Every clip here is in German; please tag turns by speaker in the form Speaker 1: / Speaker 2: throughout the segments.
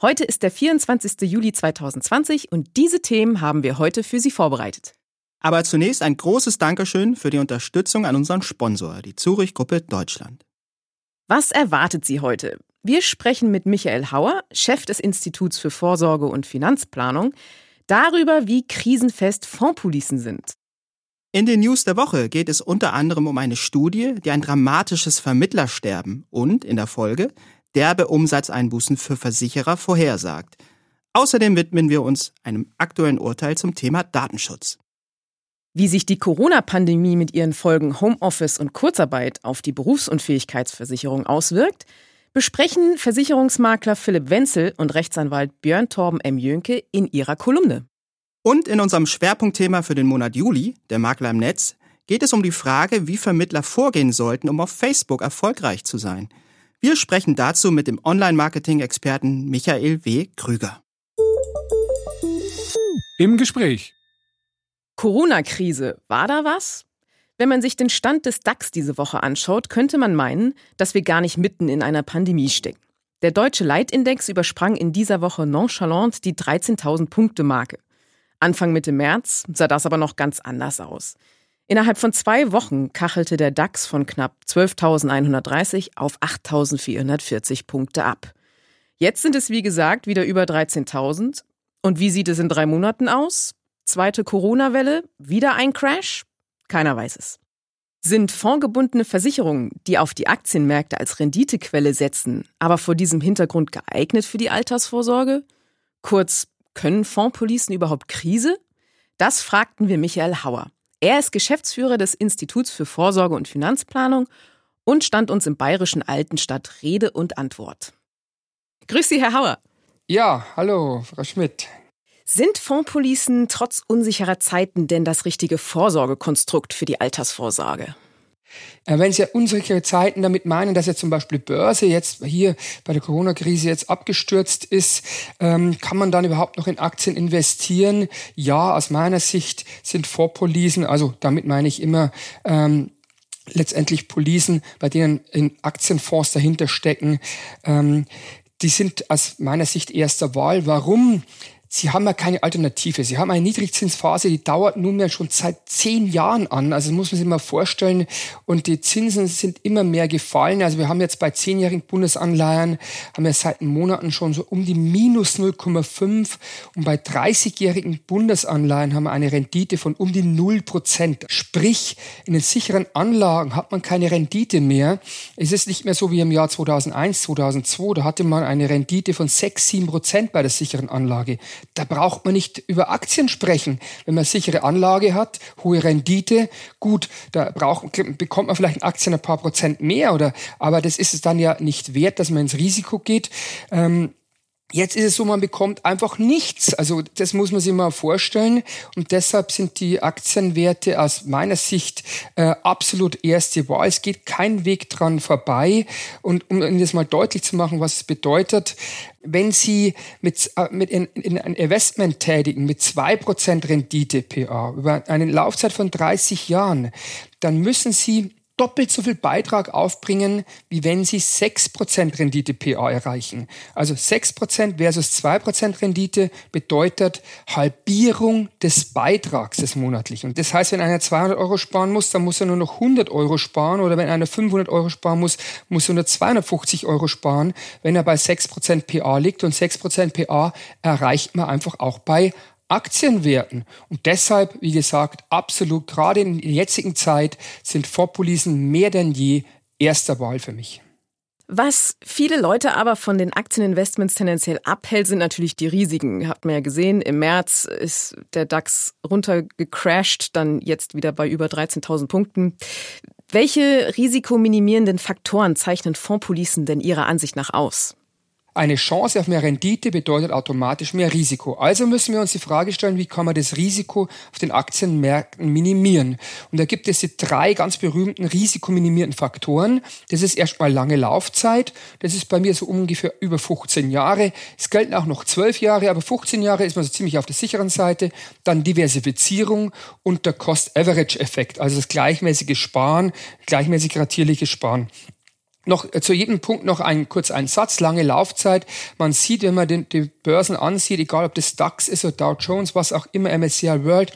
Speaker 1: Heute ist der 24. Juli 2020 und diese Themen haben wir heute für Sie vorbereitet.
Speaker 2: Aber zunächst ein großes Dankeschön für die Unterstützung an unseren Sponsor, die Zurich Gruppe Deutschland.
Speaker 1: Was erwartet Sie heute? Wir sprechen mit Michael Hauer, Chef des Instituts für Vorsorge und Finanzplanung, darüber, wie krisenfest Fondspolicen sind.
Speaker 2: In den News der Woche geht es unter anderem um eine Studie, die ein dramatisches Vermittlersterben und in der Folge derbe Umsatzeinbußen für Versicherer vorhersagt. Außerdem widmen wir uns einem aktuellen Urteil zum Thema Datenschutz.
Speaker 1: Wie sich die Corona-Pandemie mit ihren Folgen Homeoffice und Kurzarbeit auf die Berufsunfähigkeitsversicherung auswirkt, besprechen Versicherungsmakler Philipp Wenzel und Rechtsanwalt Björn Torben M. Jönke in ihrer Kolumne.
Speaker 2: Und in unserem Schwerpunktthema für den Monat Juli, der Makler im Netz, geht es um die Frage, wie Vermittler vorgehen sollten, um auf Facebook erfolgreich zu sein. Wir sprechen dazu mit dem Online-Marketing-Experten Michael W. Krüger.
Speaker 3: Im Gespräch.
Speaker 1: Corona-Krise, war da was? Wenn man sich den Stand des DAX diese Woche anschaut, könnte man meinen, dass wir gar nicht mitten in einer Pandemie stecken. Der deutsche Leitindex übersprang in dieser Woche nonchalant die 13.000 Punkte Marke. Anfang Mitte März sah das aber noch ganz anders aus. Innerhalb von zwei Wochen kachelte der DAX von knapp 12.130 auf 8.440 Punkte ab. Jetzt sind es wie gesagt wieder über 13.000. Und wie sieht es in drei Monaten aus? Zweite Corona-Welle? Wieder ein Crash? Keiner weiß es. Sind fondgebundene Versicherungen, die auf die Aktienmärkte als Renditequelle setzen, aber vor diesem Hintergrund geeignet für die Altersvorsorge? Kurz, können Fondspolicen überhaupt Krise? Das fragten wir Michael Hauer. Er ist Geschäftsführer des Instituts für Vorsorge und Finanzplanung und stand uns im bayerischen Altenstadt Rede und Antwort. Grüß Sie, Herr Hauer.
Speaker 3: Ja, hallo, Frau Schmidt.
Speaker 1: Sind Fondspolicen trotz unsicherer Zeiten denn das richtige Vorsorgekonstrukt für die Altersvorsorge?
Speaker 3: Äh, wenn Sie unsichere Zeiten damit meinen, dass ja zum Beispiel Börse jetzt hier bei der Corona-Krise jetzt abgestürzt ist, ähm, kann man dann überhaupt noch in Aktien investieren? Ja, aus meiner Sicht sind Vorpolisen, also damit meine ich immer ähm, letztendlich Polisen, bei denen in Aktienfonds dahinter stecken, ähm, die sind aus meiner Sicht erster Wahl. Warum? Sie haben ja keine Alternative. Sie haben eine Niedrigzinsphase, die dauert nunmehr schon seit zehn Jahren an. Also muss man sich mal vorstellen. Und die Zinsen sind immer mehr gefallen. Also wir haben jetzt bei zehnjährigen Bundesanleihen, haben wir seit Monaten schon so um die minus 0,5. Und bei 30-jährigen Bundesanleihen haben wir eine Rendite von um die 0 Prozent. Sprich, in den sicheren Anlagen hat man keine Rendite mehr. Es ist nicht mehr so wie im Jahr 2001, 2002. Da hatte man eine Rendite von 6, 7 Prozent bei der sicheren Anlage. Da braucht man nicht über Aktien sprechen. Wenn man sichere Anlage hat, hohe Rendite, gut, da braucht, bekommt man vielleicht in Aktien ein paar Prozent mehr, oder, aber das ist es dann ja nicht wert, dass man ins Risiko geht. Ähm, Jetzt ist es so, man bekommt einfach nichts. Also das muss man sich mal vorstellen. Und deshalb sind die Aktienwerte aus meiner Sicht äh, absolut erste Wahl. Es geht kein Weg dran vorbei. Und um Ihnen das mal deutlich zu machen, was es bedeutet, wenn Sie mit, äh, mit in, in ein Investment tätigen mit zwei Prozent Rendite PA über eine Laufzeit von 30 Jahren, dann müssen Sie doppelt so viel Beitrag aufbringen, wie wenn Sie 6% Rendite PA erreichen. Also 6% versus 2% Rendite bedeutet Halbierung des Beitrags des monatlichen. Und das heißt, wenn einer 200 Euro sparen muss, dann muss er nur noch 100 Euro sparen oder wenn einer 500 Euro sparen muss, muss er nur 250 Euro sparen, wenn er bei 6% PA liegt. Und 6% PA erreicht man einfach auch bei Aktienwerten. Und deshalb, wie gesagt, absolut, gerade in der jetzigen Zeit sind Vorpolisen mehr denn je erster Wahl für mich.
Speaker 1: Was viele Leute aber von den Aktieninvestments tendenziell abhält, sind natürlich die Risiken. Habt man ja gesehen, im März ist der DAX runtergecrashed, dann jetzt wieder bei über 13.000 Punkten. Welche risikominimierenden Faktoren zeichnen Fondspolicen denn Ihrer Ansicht nach aus?
Speaker 3: Eine Chance auf mehr Rendite bedeutet automatisch mehr Risiko. Also müssen wir uns die Frage stellen, wie kann man das Risiko auf den Aktienmärkten minimieren? Und da gibt es die drei ganz berühmten risikominimierten Faktoren. Das ist erstmal lange Laufzeit. Das ist bei mir so ungefähr über 15 Jahre. Es gelten auch noch 12 Jahre, aber 15 Jahre ist man so ziemlich auf der sicheren Seite. Dann Diversifizierung und der Cost-Average-Effekt, also das gleichmäßige Sparen, gleichmäßig ratierliche Sparen. Noch äh, zu jedem Punkt noch ein, kurz ein Satz, lange Laufzeit. Man sieht, wenn man den, die Börsen ansieht, egal ob das DAX ist oder Dow Jones, was auch immer, MSCI World,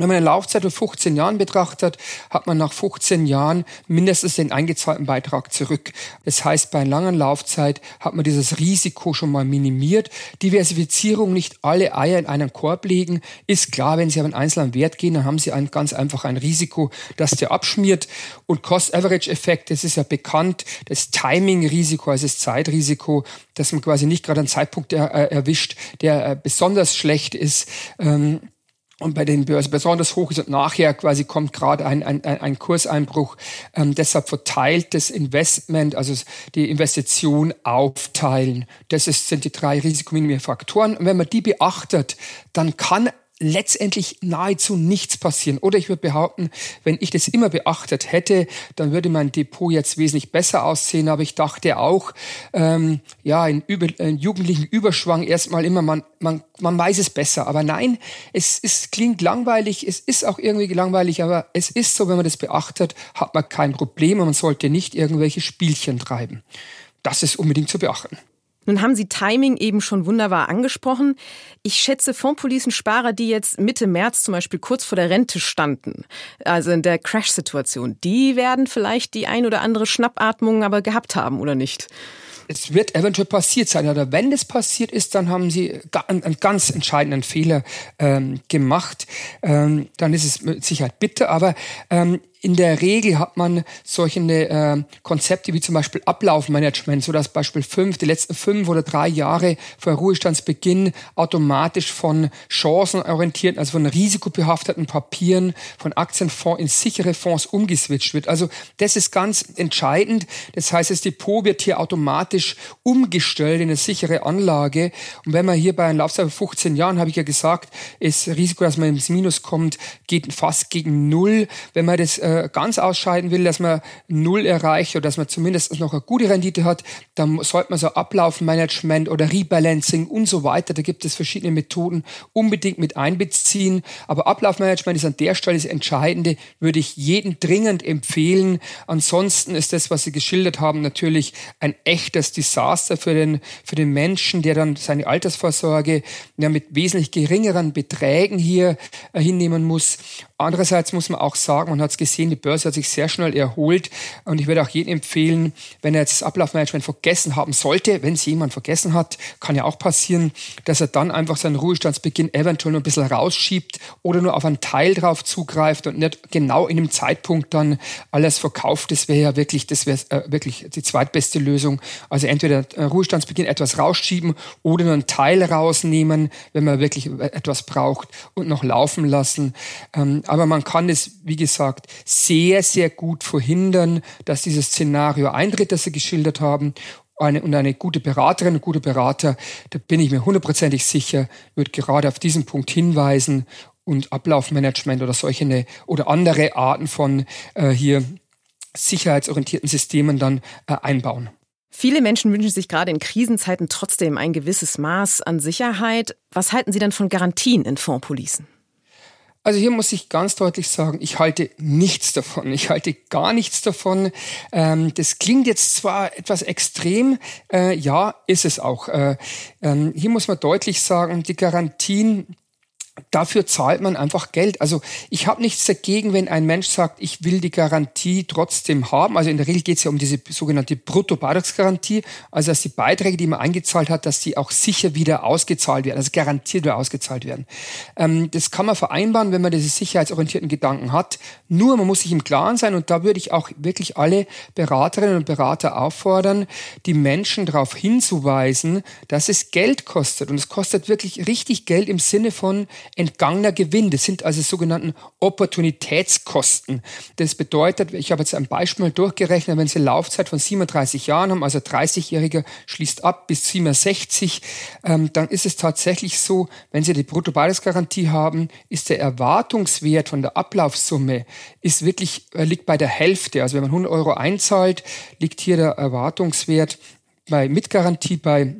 Speaker 3: wenn man eine Laufzeit von 15 Jahren betrachtet, hat man nach 15 Jahren mindestens den eingezahlten Beitrag zurück. Das heißt, bei einer langen Laufzeit hat man dieses Risiko schon mal minimiert. Diversifizierung, nicht alle Eier in einen Korb legen, ist klar, wenn Sie auf einen einzelnen Wert gehen, dann haben Sie ein, ganz einfach ein Risiko, dass der abschmiert. Und Cost-Average-Effekt, das ist ja bekannt, das Timing-Risiko, also das Zeitrisiko, dass man quasi nicht gerade einen Zeitpunkt er, äh, erwischt, der äh, besonders schlecht ist. Ähm, und bei den Börsen besonders hoch ist und nachher quasi kommt gerade ein, ein, ein Kurseinbruch. Ähm, deshalb verteilt das Investment, also die Investition aufteilen. Das ist, sind die drei risikominimierenden Faktoren. Und wenn man die beachtet, dann kann letztendlich nahezu nichts passieren. Oder ich würde behaupten, wenn ich das immer beachtet hätte, dann würde mein Depot jetzt wesentlich besser aussehen. Aber ich dachte auch, ähm, ja, in, über, in jugendlichen Überschwang erstmal immer, man, man, man weiß es besser. Aber nein, es, es klingt langweilig, es ist auch irgendwie langweilig, aber es ist so, wenn man das beachtet, hat man kein Problem und man sollte nicht irgendwelche Spielchen treiben. Das ist unbedingt zu beachten.
Speaker 1: Nun haben Sie Timing eben schon wunderbar angesprochen. Ich schätze Fondspolicensparer, die jetzt Mitte März zum Beispiel kurz vor der Rente standen, also in der Crash-Situation, die werden vielleicht die ein oder andere Schnappatmung aber gehabt haben, oder nicht?
Speaker 3: es wird eventuell passiert sein. Oder wenn es passiert ist, dann haben sie einen, ganz entscheidenden Fehler ähm, gemacht. Ähm, dann ist es mit Sicherheit bitter. Aber ähm, in der Regel hat man solche äh, Konzepte wie zum Beispiel Ablaufmanagement, so dass Beispiel fünf, die letzten fünf oder drei Jahre vor Ruhestandsbeginn automatisch von chancenorientierten, also von risikobehafteten Papieren, von Aktienfonds in sichere Fonds umgeswitcht wird. Also das ist ganz entscheidend. Das heißt, das Depot wird hier automatisch umgestellt in eine sichere Anlage. Und wenn man hier bei einer Laufzeit von 15 Jahren, habe ich ja gesagt, ist Risiko, dass man ins Minus kommt, geht fast gegen Null. Wenn man das äh, äh, ganz ausscheiden will, dass man null erreicht oder dass man zumindest noch eine gute Rendite hat, dann sollte man so Ablaufmanagement oder Rebalancing und so weiter, da gibt es verschiedene Methoden, unbedingt mit einbeziehen. Aber Ablaufmanagement ist an der Stelle das Entscheidende, würde ich jedem dringend empfehlen. Ansonsten ist das, was Sie geschildert haben, natürlich ein echtes Desaster für den, für den Menschen, der dann seine Altersvorsorge ja, mit wesentlich geringeren Beträgen hier äh, hinnehmen muss. Andererseits muss man auch sagen, man hat es gesehen, die Börse hat sich sehr schnell erholt und ich würde auch jedem empfehlen, wenn er jetzt das Ablaufmanagement vergessen haben sollte, wenn es jemand vergessen hat, kann ja auch passieren, dass er dann einfach seinen Ruhestandsbeginn eventuell nur ein bisschen rausschiebt oder nur auf einen Teil drauf zugreift und nicht genau in dem Zeitpunkt dann alles verkauft. Das wäre ja wirklich, das wäre äh, wirklich die zweitbeste Lösung. Also entweder Ruhestandsbeginn etwas rausschieben oder nur einen Teil rausnehmen, wenn man wirklich etwas braucht und noch laufen lassen. Ähm, aber man kann es, wie gesagt, sehr, sehr gut verhindern, dass dieses Szenario eintritt, das Sie geschildert haben. Eine, und eine gute Beraterin, ein guter Berater, da bin ich mir hundertprozentig sicher, wird gerade auf diesen Punkt hinweisen und Ablaufmanagement oder solche eine, oder andere Arten von äh, hier sicherheitsorientierten Systemen dann äh, einbauen.
Speaker 1: Viele Menschen wünschen sich gerade in Krisenzeiten trotzdem ein gewisses Maß an Sicherheit. Was halten Sie denn von Garantien in Fondspolicen?
Speaker 3: Also hier muss ich ganz deutlich sagen, ich halte nichts davon. Ich halte gar nichts davon. Ähm, das klingt jetzt zwar etwas extrem, äh, ja, ist es auch. Äh, ähm, hier muss man deutlich sagen, die Garantien dafür zahlt man einfach Geld. Also ich habe nichts dagegen, wenn ein Mensch sagt, ich will die Garantie trotzdem haben. Also in der Regel geht es ja um diese sogenannte Brutto-Beitragsgarantie, also dass die Beiträge, die man eingezahlt hat, dass die auch sicher wieder ausgezahlt werden, also garantiert wieder ausgezahlt werden. Ähm, das kann man vereinbaren, wenn man diese sicherheitsorientierten Gedanken hat. Nur man muss sich im Klaren sein und da würde ich auch wirklich alle Beraterinnen und Berater auffordern, die Menschen darauf hinzuweisen, dass es Geld kostet und es kostet wirklich richtig Geld im Sinne von entgangener Gewinn. Das sind also sogenannten Opportunitätskosten. Das bedeutet, ich habe jetzt ein Beispiel mal durchgerechnet, wenn Sie eine Laufzeit von 37 Jahren haben, also 30-Jähriger schließt ab bis 67, ähm, dann ist es tatsächlich so, wenn Sie die Bruttobeitragsgarantie haben, ist der Erwartungswert von der Ablaufsumme ist wirklich, äh, liegt bei der Hälfte. Also wenn man 100 Euro einzahlt, liegt hier der Erwartungswert bei Mitgarantie bei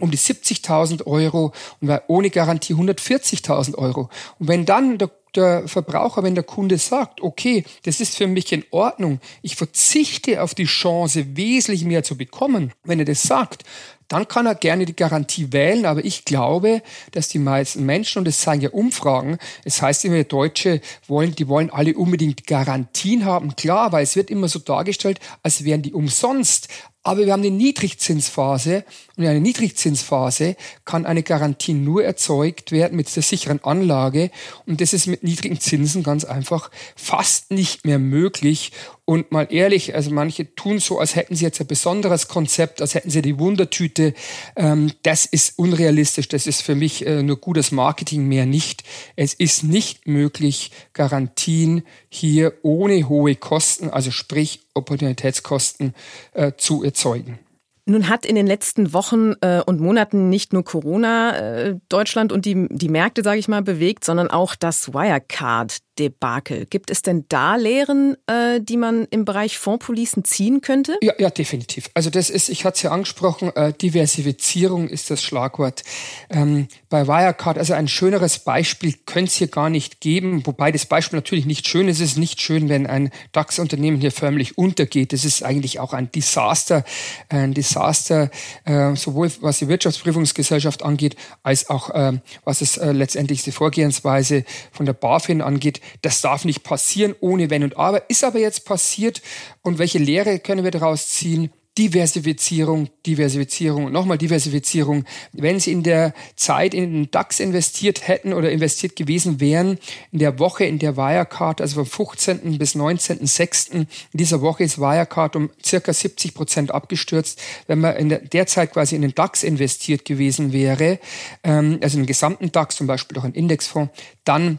Speaker 3: um die 70.000 Euro und ohne Garantie 140.000 Euro. Und wenn dann der, der Verbraucher, wenn der Kunde sagt, okay, das ist für mich in Ordnung, ich verzichte auf die Chance, wesentlich mehr zu bekommen, wenn er das sagt, dann kann er gerne die Garantie wählen. Aber ich glaube, dass die meisten Menschen, und das zeigen ja Umfragen, es heißt immer, Deutsche wollen, die wollen alle unbedingt Garantien haben. Klar, weil es wird immer so dargestellt, als wären die umsonst. Aber wir haben eine Niedrigzinsphase und in einer Niedrigzinsphase kann eine Garantie nur erzeugt werden mit der sicheren Anlage und das ist mit niedrigen Zinsen ganz einfach fast nicht mehr möglich. Und mal ehrlich, also manche tun so, als hätten sie jetzt ein besonderes Konzept, als hätten sie die Wundertüte. Ähm, das ist unrealistisch. Das ist für mich äh, nur gutes Marketing, mehr nicht. Es ist nicht möglich, Garantien hier ohne hohe Kosten, also sprich Opportunitätskosten, äh, zu erzeugen.
Speaker 1: Nun hat in den letzten Wochen äh, und Monaten nicht nur Corona äh, Deutschland und die, die Märkte, sage ich mal, bewegt, sondern auch das Wirecard Debakel. Gibt es denn da Lehren, äh, die man im Bereich Fondspolicen ziehen könnte?
Speaker 3: Ja, ja, definitiv. Also das ist, ich hatte es ja angesprochen, äh, Diversifizierung ist das Schlagwort. Ähm, bei Wirecard, also ein schöneres Beispiel könnte es hier gar nicht geben, wobei das Beispiel natürlich nicht schön ist. Es ist nicht schön, wenn ein DAX-Unternehmen hier förmlich untergeht. Das ist eigentlich auch ein Desaster, ein Desaster, äh, sowohl was die Wirtschaftsprüfungsgesellschaft angeht, als auch äh, was es äh, letztendlich die Vorgehensweise von der BaFin angeht. Das darf nicht passieren ohne Wenn und Aber. Ist aber jetzt passiert. Und welche Lehre können wir daraus ziehen? Diversifizierung, Diversifizierung und nochmal Diversifizierung. Wenn Sie in der Zeit in den DAX investiert hätten oder investiert gewesen wären, in der Woche, in der Wirecard, also vom 15. bis 19.06. in dieser Woche ist Wirecard um circa 70 Prozent abgestürzt. Wenn man in der, Zeit quasi in den DAX investiert gewesen wäre, ähm, also den gesamten DAX, zum Beispiel auch einen Indexfonds, dann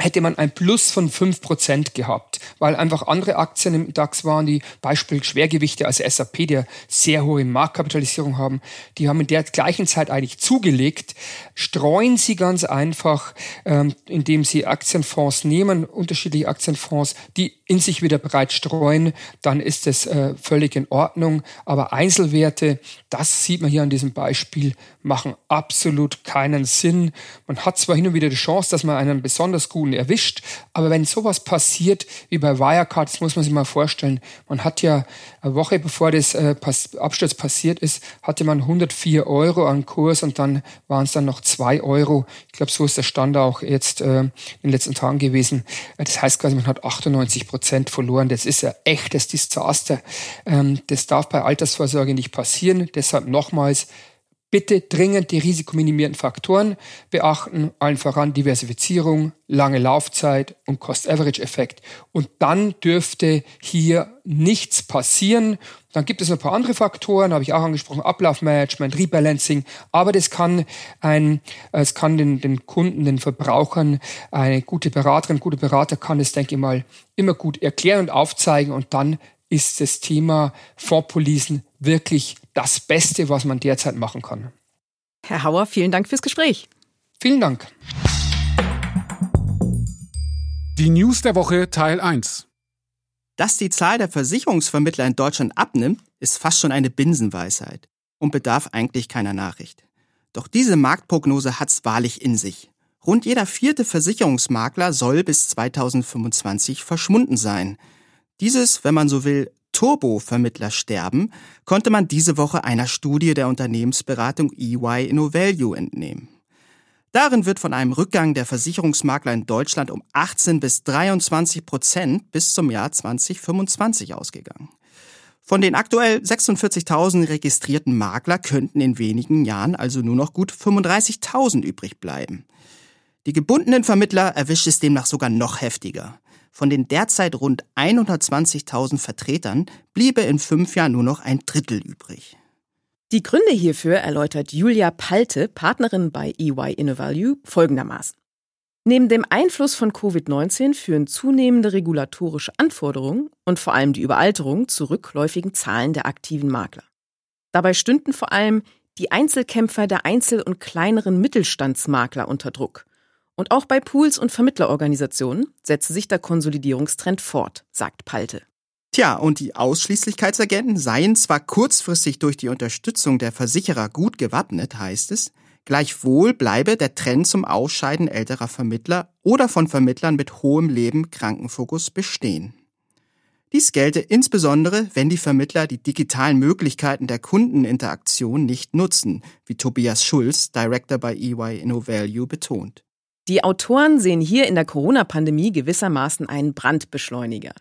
Speaker 3: hätte man ein Plus von fünf Prozent gehabt, weil einfach andere Aktien im DAX waren, die Beispiel Schwergewichte als SAP, die sehr hohe Marktkapitalisierung haben, die haben in der gleichen Zeit eigentlich zugelegt. Streuen sie ganz einfach, ähm, indem sie Aktienfonds nehmen, unterschiedliche Aktienfonds, die in sich wieder breit streuen, dann ist es äh, völlig in Ordnung. Aber Einzelwerte, das sieht man hier an diesem Beispiel, machen absolut keinen Sinn. Man hat zwar hin und wieder die Chance, dass man einen besonders guten erwischt, aber wenn sowas passiert wie bei Wirecard, das muss man sich mal vorstellen, man hat ja eine Woche bevor das äh, Absturz passiert ist, hatte man 104 Euro an Kurs und dann waren es dann noch 2 Euro. Ich glaube, so ist der Stand auch jetzt äh, in den letzten Tagen gewesen. Das heißt quasi, man hat 98 Prozent Prozent verloren. Das ist ein echtes Desaster. Ähm, das darf bei Altersvorsorge nicht passieren. Deshalb nochmals, bitte dringend die risikominimierenden Faktoren beachten, allen voran Diversifizierung, lange Laufzeit und Cost-Average-Effekt. Und dann dürfte hier nichts passieren. Dann gibt es noch ein paar andere Faktoren, habe ich auch angesprochen, Ablaufmanagement, Rebalancing, aber das kann ein, es kann den, den Kunden, den Verbrauchern, eine gute Beraterin, gute Berater kann es, denke ich mal, immer gut erklären und aufzeigen und dann ist das Thema Fondspolicen wirklich das Beste, was man derzeit machen kann.
Speaker 1: Herr Hauer, vielen Dank fürs Gespräch.
Speaker 3: Vielen Dank.
Speaker 4: Die News der Woche Teil 1.
Speaker 2: Dass die Zahl der Versicherungsvermittler in Deutschland abnimmt, ist fast schon eine Binsenweisheit und bedarf eigentlich keiner Nachricht. Doch diese Marktprognose hat's wahrlich in sich. Rund jeder vierte Versicherungsmakler soll bis 2025 verschwunden sein. Dieses, wenn man so will, Turbo-Vermittler sterben, konnte man diese Woche einer Studie der Unternehmensberatung EY InnoValue entnehmen. Darin wird von einem Rückgang der Versicherungsmakler in Deutschland um 18 bis 23 Prozent bis zum Jahr 2025 ausgegangen. Von den aktuell 46.000 registrierten Makler könnten in wenigen Jahren also nur noch gut 35.000 übrig bleiben. Die gebundenen Vermittler erwischt es demnach sogar noch heftiger. Von den derzeit rund 120.000 Vertretern bliebe in fünf Jahren nur noch ein Drittel übrig.
Speaker 1: Die Gründe hierfür erläutert Julia Palte, Partnerin bei EY InnoValue, folgendermaßen. Neben dem Einfluss von Covid-19 führen zunehmende regulatorische Anforderungen und vor allem die Überalterung zu rückläufigen Zahlen der aktiven Makler. Dabei stünden vor allem die Einzelkämpfer der Einzel- und kleineren Mittelstandsmakler unter Druck. Und auch bei Pools und Vermittlerorganisationen setze sich der Konsolidierungstrend fort, sagt Palte.
Speaker 2: Tja, und die Ausschließlichkeitsagenten seien zwar kurzfristig durch die Unterstützung der Versicherer gut gewappnet, heißt es, gleichwohl bleibe der Trend zum Ausscheiden älterer Vermittler oder von Vermittlern mit hohem Leben-Krankenfokus bestehen. Dies gelte insbesondere, wenn die Vermittler die digitalen Möglichkeiten der Kundeninteraktion nicht nutzen, wie Tobias Schulz, Director bei EY InnoValue, betont.
Speaker 1: Die Autoren sehen hier in der Corona-Pandemie gewissermaßen einen Brandbeschleuniger.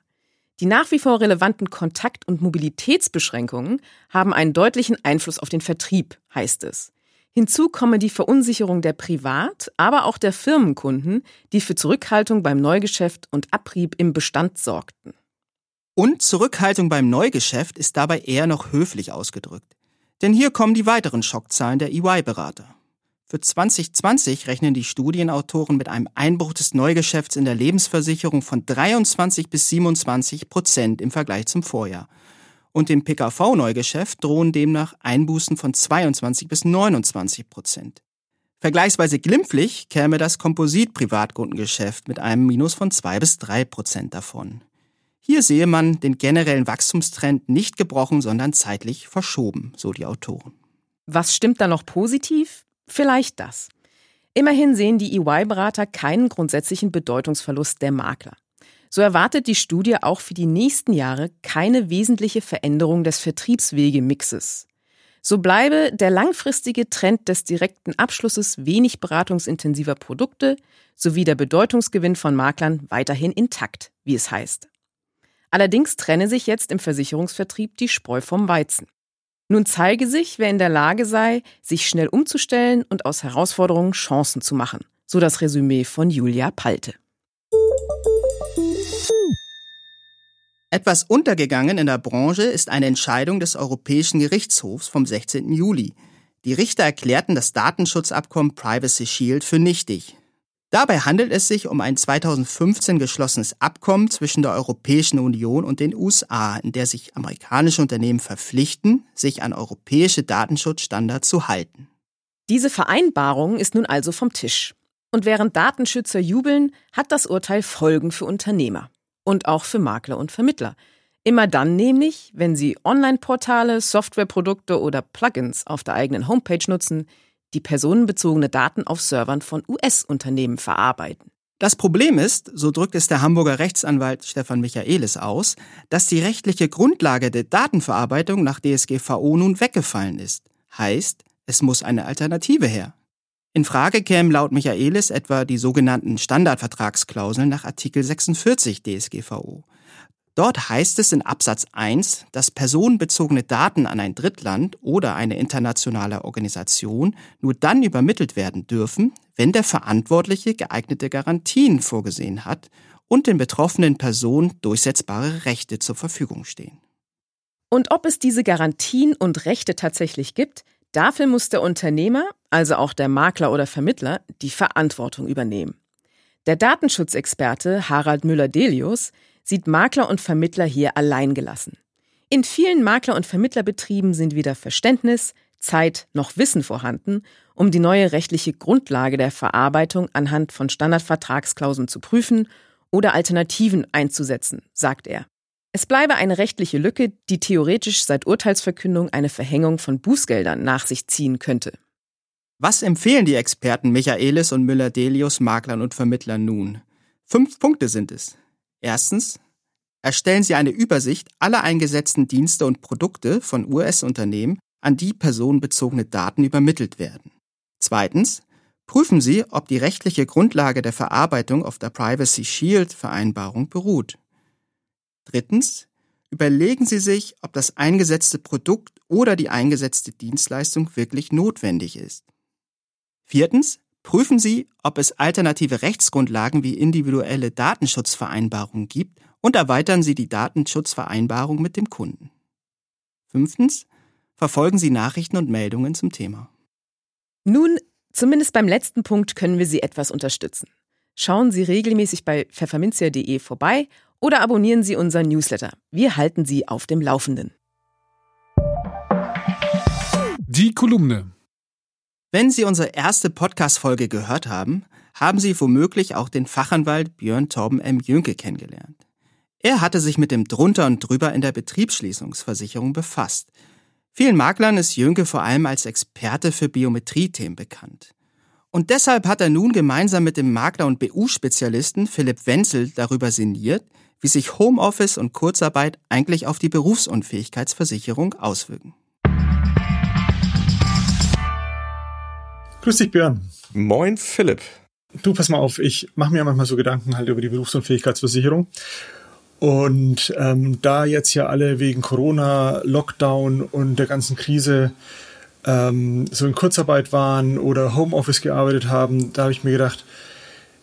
Speaker 1: Die nach wie vor relevanten Kontakt- und Mobilitätsbeschränkungen haben einen deutlichen Einfluss auf den Vertrieb, heißt es. Hinzu komme die Verunsicherung der Privat-, aber auch der Firmenkunden, die für Zurückhaltung beim Neugeschäft und Abrieb im Bestand sorgten.
Speaker 2: Und Zurückhaltung beim Neugeschäft ist dabei eher noch höflich ausgedrückt. Denn hier kommen die weiteren Schockzahlen der EY-Berater. Für 2020 rechnen die Studienautoren mit einem Einbruch des Neugeschäfts in der Lebensversicherung von 23 bis 27 Prozent im Vergleich zum Vorjahr. Und dem PKV-Neugeschäft drohen demnach Einbußen von 22 bis 29 Prozent. Vergleichsweise glimpflich käme das Komposit-Privatkundengeschäft mit einem Minus von 2 bis 3 Prozent davon. Hier sehe man den generellen Wachstumstrend nicht gebrochen, sondern zeitlich verschoben, so die Autoren.
Speaker 1: Was stimmt da noch positiv? Vielleicht das. Immerhin sehen die EY-Berater keinen grundsätzlichen Bedeutungsverlust der Makler. So erwartet die Studie auch für die nächsten Jahre keine wesentliche Veränderung des Vertriebswegemixes. So bleibe der langfristige Trend des direkten Abschlusses wenig beratungsintensiver Produkte sowie der Bedeutungsgewinn von Maklern weiterhin intakt, wie es heißt. Allerdings trenne sich jetzt im Versicherungsvertrieb die Spreu vom Weizen. Nun zeige sich, wer in der Lage sei, sich schnell umzustellen und aus Herausforderungen Chancen zu machen. So das Resümee von Julia Palte.
Speaker 2: Etwas untergegangen in der Branche ist eine Entscheidung des Europäischen Gerichtshofs vom 16. Juli. Die Richter erklärten das Datenschutzabkommen Privacy Shield für nichtig. Dabei handelt es sich um ein 2015 geschlossenes Abkommen zwischen der Europäischen Union und den USA, in der sich amerikanische Unternehmen verpflichten, sich an europäische Datenschutzstandards zu halten.
Speaker 1: Diese Vereinbarung ist nun also vom Tisch. Und während Datenschützer jubeln, hat das Urteil Folgen für Unternehmer und auch für Makler und Vermittler. Immer dann nämlich, wenn sie Online-Portale, Softwareprodukte oder Plugins auf der eigenen Homepage nutzen, die personenbezogene Daten auf Servern von US-Unternehmen verarbeiten.
Speaker 2: Das Problem ist, so drückt es der Hamburger Rechtsanwalt Stefan Michaelis aus, dass die rechtliche Grundlage der Datenverarbeitung nach DSGVO nun weggefallen ist. Heißt, es muss eine Alternative her. In Frage kämen laut Michaelis etwa die sogenannten Standardvertragsklauseln nach Artikel 46 DSGVO. Dort heißt es in Absatz 1, dass personenbezogene Daten an ein Drittland oder eine internationale Organisation nur dann übermittelt werden dürfen, wenn der Verantwortliche geeignete Garantien vorgesehen hat und den betroffenen Personen durchsetzbare Rechte zur Verfügung stehen.
Speaker 1: Und ob es diese Garantien und Rechte tatsächlich gibt, dafür muss der Unternehmer, also auch der Makler oder Vermittler, die Verantwortung übernehmen. Der Datenschutzexperte Harald Müller-Delius sieht Makler und Vermittler hier allein gelassen. In vielen Makler- und Vermittlerbetrieben sind weder Verständnis, Zeit noch Wissen vorhanden, um die neue rechtliche Grundlage der Verarbeitung anhand von Standardvertragsklauseln zu prüfen oder Alternativen einzusetzen, sagt er. Es bleibe eine rechtliche Lücke, die theoretisch seit Urteilsverkündung eine Verhängung von Bußgeldern nach sich ziehen könnte.
Speaker 2: Was empfehlen die Experten Michaelis und Müller-Delius Maklern und Vermittlern nun? Fünf Punkte sind es. Erstens, erstellen Sie eine Übersicht aller eingesetzten Dienste und Produkte von US-Unternehmen, an die personenbezogene Daten übermittelt werden. Zweitens, prüfen Sie, ob die rechtliche Grundlage der Verarbeitung auf der Privacy Shield Vereinbarung beruht. Drittens, überlegen Sie sich, ob das eingesetzte Produkt oder die eingesetzte Dienstleistung wirklich notwendig ist. Viertens, Prüfen Sie, ob es alternative Rechtsgrundlagen wie individuelle Datenschutzvereinbarungen gibt und erweitern Sie die Datenschutzvereinbarung mit dem Kunden. Fünftens. Verfolgen Sie Nachrichten und Meldungen zum Thema.
Speaker 1: Nun, zumindest beim letzten Punkt können wir Sie etwas unterstützen. Schauen Sie regelmäßig bei pfefferminzia.de vorbei oder abonnieren Sie unseren Newsletter. Wir halten Sie auf dem Laufenden.
Speaker 4: Die Kolumne.
Speaker 2: Wenn Sie unsere erste Podcast-Folge gehört haben, haben Sie womöglich auch den Fachanwalt Björn Torben M. Jünke kennengelernt. Er hatte sich mit dem Drunter und Drüber in der Betriebsschließungsversicherung befasst. Vielen Maklern ist Jünke vor allem als Experte für Biometriethemen bekannt. Und deshalb hat er nun gemeinsam mit dem Makler und BU-Spezialisten Philipp Wenzel darüber sinniert, wie sich Homeoffice und Kurzarbeit eigentlich auf die Berufsunfähigkeitsversicherung auswirken.
Speaker 5: Grüß dich, Björn.
Speaker 6: Moin, Philipp.
Speaker 5: Du, pass mal auf, ich mache mir manchmal so Gedanken halt über die Berufsunfähigkeitsversicherung. Und ähm, da jetzt ja alle wegen Corona, Lockdown und der ganzen Krise ähm, so in Kurzarbeit waren oder Homeoffice gearbeitet haben, da habe ich mir gedacht,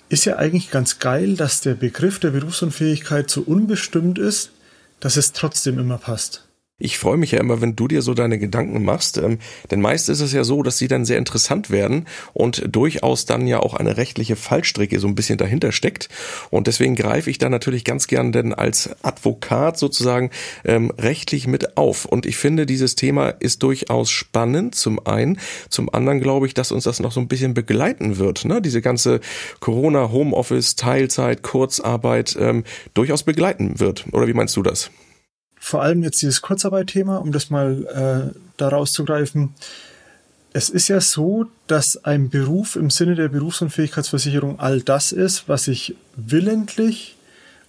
Speaker 5: ist ja eigentlich ganz geil, dass der Begriff der Berufsunfähigkeit so unbestimmt ist, dass es trotzdem immer passt.
Speaker 6: Ich freue mich ja immer, wenn du dir so deine Gedanken machst, ähm, denn meist ist es ja so, dass sie dann sehr interessant werden und durchaus dann ja auch eine rechtliche Fallstricke so ein bisschen dahinter steckt. Und deswegen greife ich da natürlich ganz gern denn als Advokat sozusagen ähm, rechtlich mit auf. Und ich finde, dieses Thema ist durchaus spannend, zum einen. Zum anderen glaube ich, dass uns das noch so ein bisschen begleiten wird. Ne? Diese ganze Corona, Homeoffice, Teilzeit, Kurzarbeit ähm, durchaus begleiten wird. Oder wie meinst du das?
Speaker 5: Vor allem jetzt dieses Kurzarbeit-Thema, um das mal äh, da rauszugreifen. Es ist ja so, dass ein Beruf im Sinne der Berufsunfähigkeitsversicherung all das ist, was ich willentlich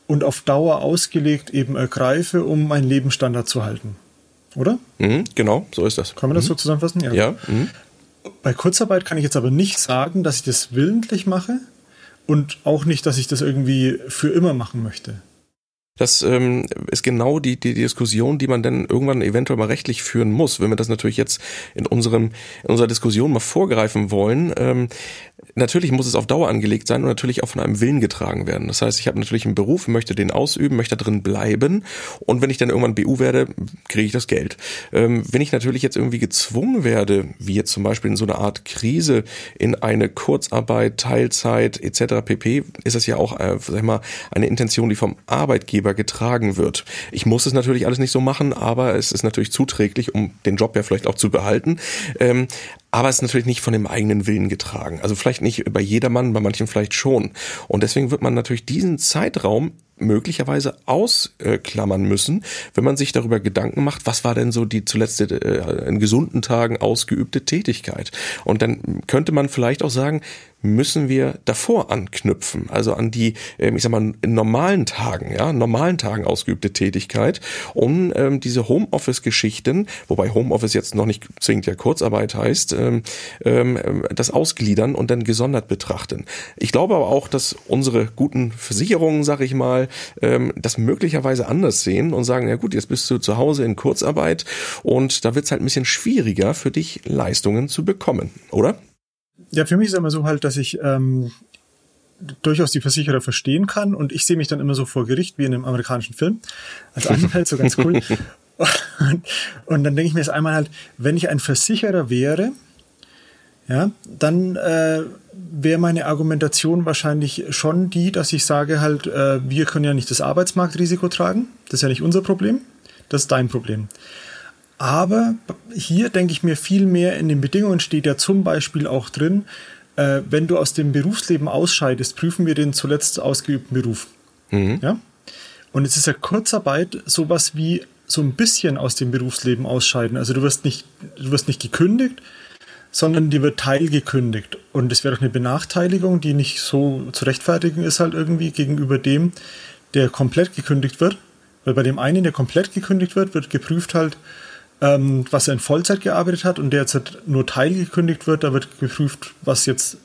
Speaker 5: und auf Dauer ausgelegt eben ergreife, um meinen Lebensstandard zu halten. Oder?
Speaker 6: Mhm, genau, so ist das.
Speaker 5: Kann man das mhm. so zusammenfassen?
Speaker 6: Ja. ja. Mhm.
Speaker 5: Bei Kurzarbeit kann ich jetzt aber nicht sagen, dass ich das willentlich mache und auch nicht, dass ich das irgendwie für immer machen möchte.
Speaker 6: Das ähm, ist genau die, die Diskussion, die man dann irgendwann eventuell mal rechtlich führen muss. Wenn wir das natürlich jetzt in unserem in unserer Diskussion mal vorgreifen wollen, ähm, natürlich muss es auf Dauer angelegt sein und natürlich auch von einem Willen getragen werden. Das heißt, ich habe natürlich einen Beruf, möchte den ausüben, möchte drin bleiben und wenn ich dann irgendwann BU werde, kriege ich das Geld. Ähm, wenn ich natürlich jetzt irgendwie gezwungen werde, wie jetzt zum Beispiel in so einer Art Krise, in eine Kurzarbeit, Teilzeit etc. pp, ist das ja auch, äh, sag ich mal, eine Intention, die vom Arbeitgeber getragen wird. Ich muss es natürlich alles nicht so machen, aber es ist natürlich zuträglich, um den Job ja vielleicht auch zu behalten. Ähm, aber es ist natürlich nicht von dem eigenen Willen getragen. Also vielleicht nicht bei jedermann, bei manchen vielleicht schon. Und deswegen wird man natürlich diesen Zeitraum möglicherweise ausklammern müssen, wenn man sich darüber Gedanken macht, was war denn so die zuletzt äh, in gesunden Tagen ausgeübte Tätigkeit. Und dann könnte man vielleicht auch sagen, müssen wir davor anknüpfen, also an die, ähm, ich sag mal, in normalen Tagen, ja, normalen Tagen ausgeübte Tätigkeit, um ähm, diese Homeoffice-Geschichten, wobei Homeoffice jetzt noch nicht zwingend ja Kurzarbeit heißt, ähm, ähm, das ausgliedern und dann gesondert betrachten. Ich glaube aber auch, dass unsere guten Versicherungen, sag ich mal, ähm, das möglicherweise anders sehen und sagen, ja gut, jetzt bist du zu Hause in Kurzarbeit und da wird's halt ein bisschen schwieriger für dich Leistungen zu bekommen, oder?
Speaker 5: Ja, für mich ist es immer so halt, dass ich ähm, durchaus die Versicherer verstehen kann und ich sehe mich dann immer so vor Gericht wie in einem amerikanischen Film als Anwalt, so ganz cool. und, und dann denke ich mir jetzt einmal halt, wenn ich ein Versicherer wäre, ja, dann äh, wäre meine Argumentation wahrscheinlich schon die, dass ich sage halt, äh, wir können ja nicht das Arbeitsmarktrisiko tragen, das ist ja nicht unser Problem, das ist dein Problem. Aber hier denke ich mir viel mehr, in den Bedingungen steht ja zum Beispiel auch drin, äh, wenn du aus dem Berufsleben ausscheidest, prüfen wir den zuletzt ausgeübten Beruf. Mhm. Ja? Und es ist ja Kurzarbeit sowas wie so ein bisschen aus dem Berufsleben ausscheiden. Also du wirst nicht, du wirst nicht gekündigt, sondern dir wird teilgekündigt. Und es wäre doch eine Benachteiligung, die nicht so zu rechtfertigen ist halt irgendwie gegenüber dem, der komplett gekündigt wird. Weil bei dem einen, der komplett gekündigt wird, wird geprüft halt, ähm, was er in Vollzeit gearbeitet hat und der jetzt nur teilgekündigt wird, da wird geprüft, was jetzt,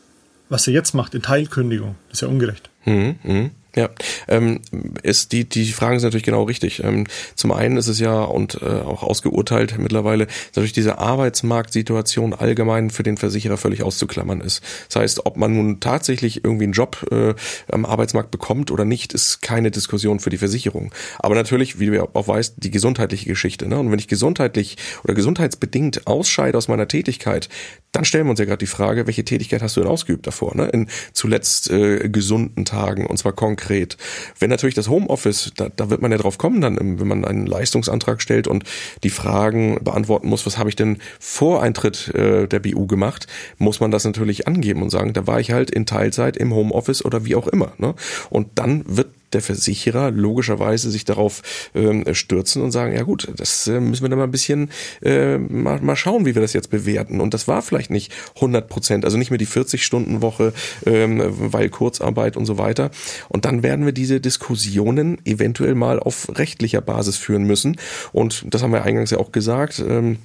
Speaker 5: was er jetzt macht in Teilkündigung. Das ist ja ungerecht.
Speaker 6: Mhm, mh. Ja, ähm, ist die die Fragen sind natürlich genau richtig. Ähm, zum einen ist es ja und äh, auch ausgeurteilt mittlerweile, dass natürlich diese Arbeitsmarktsituation allgemein für den Versicherer völlig auszuklammern ist. Das heißt, ob man nun tatsächlich irgendwie einen Job äh, am Arbeitsmarkt bekommt oder nicht, ist keine Diskussion für die Versicherung. Aber natürlich, wie du ja auch weißt, die gesundheitliche Geschichte. Ne? Und wenn ich gesundheitlich oder gesundheitsbedingt ausscheide aus meiner Tätigkeit, dann stellen wir uns ja gerade die Frage, welche Tätigkeit hast du denn ausgeübt davor? Ne? In zuletzt äh, gesunden Tagen und zwar konkret konkret. Wenn natürlich das Homeoffice, da, da wird man ja drauf kommen, dann, wenn man einen Leistungsantrag stellt und die Fragen beantworten muss, was habe ich denn vor Eintritt äh, der BU gemacht, muss man das natürlich angeben und sagen, da war ich halt in Teilzeit im Homeoffice oder wie auch immer. Ne? Und dann wird der Versicherer logischerweise sich darauf ähm, stürzen und sagen, ja gut, das äh, müssen wir dann mal ein bisschen äh, mal, mal schauen, wie wir das jetzt bewerten. Und das war vielleicht nicht 100 Prozent, also nicht mehr die 40-Stunden-Woche, ähm, weil Kurzarbeit und so weiter. Und dann werden wir diese Diskussionen eventuell mal auf rechtlicher Basis führen müssen. Und das haben wir eingangs ja auch gesagt. Ähm,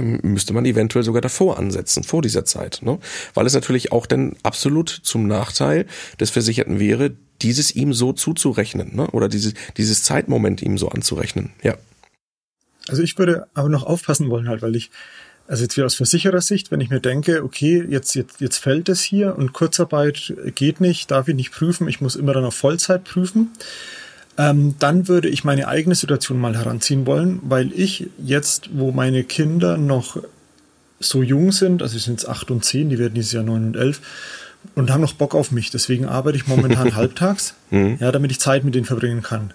Speaker 6: müsste man eventuell sogar davor ansetzen, vor dieser Zeit. Ne? Weil es natürlich auch dann absolut zum Nachteil des Versicherten wäre, dieses ihm so zuzurechnen ne? oder dieses, dieses Zeitmoment ihm so anzurechnen. Ja.
Speaker 5: Also ich würde aber noch aufpassen wollen halt, weil ich, also jetzt wieder aus Versicherersicht, wenn ich mir denke, okay, jetzt, jetzt, jetzt fällt es hier und Kurzarbeit geht nicht, darf ich nicht prüfen, ich muss immer dann auf Vollzeit prüfen, ähm, dann würde ich meine eigene Situation mal heranziehen wollen, weil ich jetzt, wo meine Kinder noch so jung sind, also sie sind jetzt acht und zehn, die werden dieses Jahr neun und elf, und haben noch Bock auf mich. Deswegen arbeite ich momentan halbtags, mhm. ja, damit ich Zeit mit denen verbringen kann.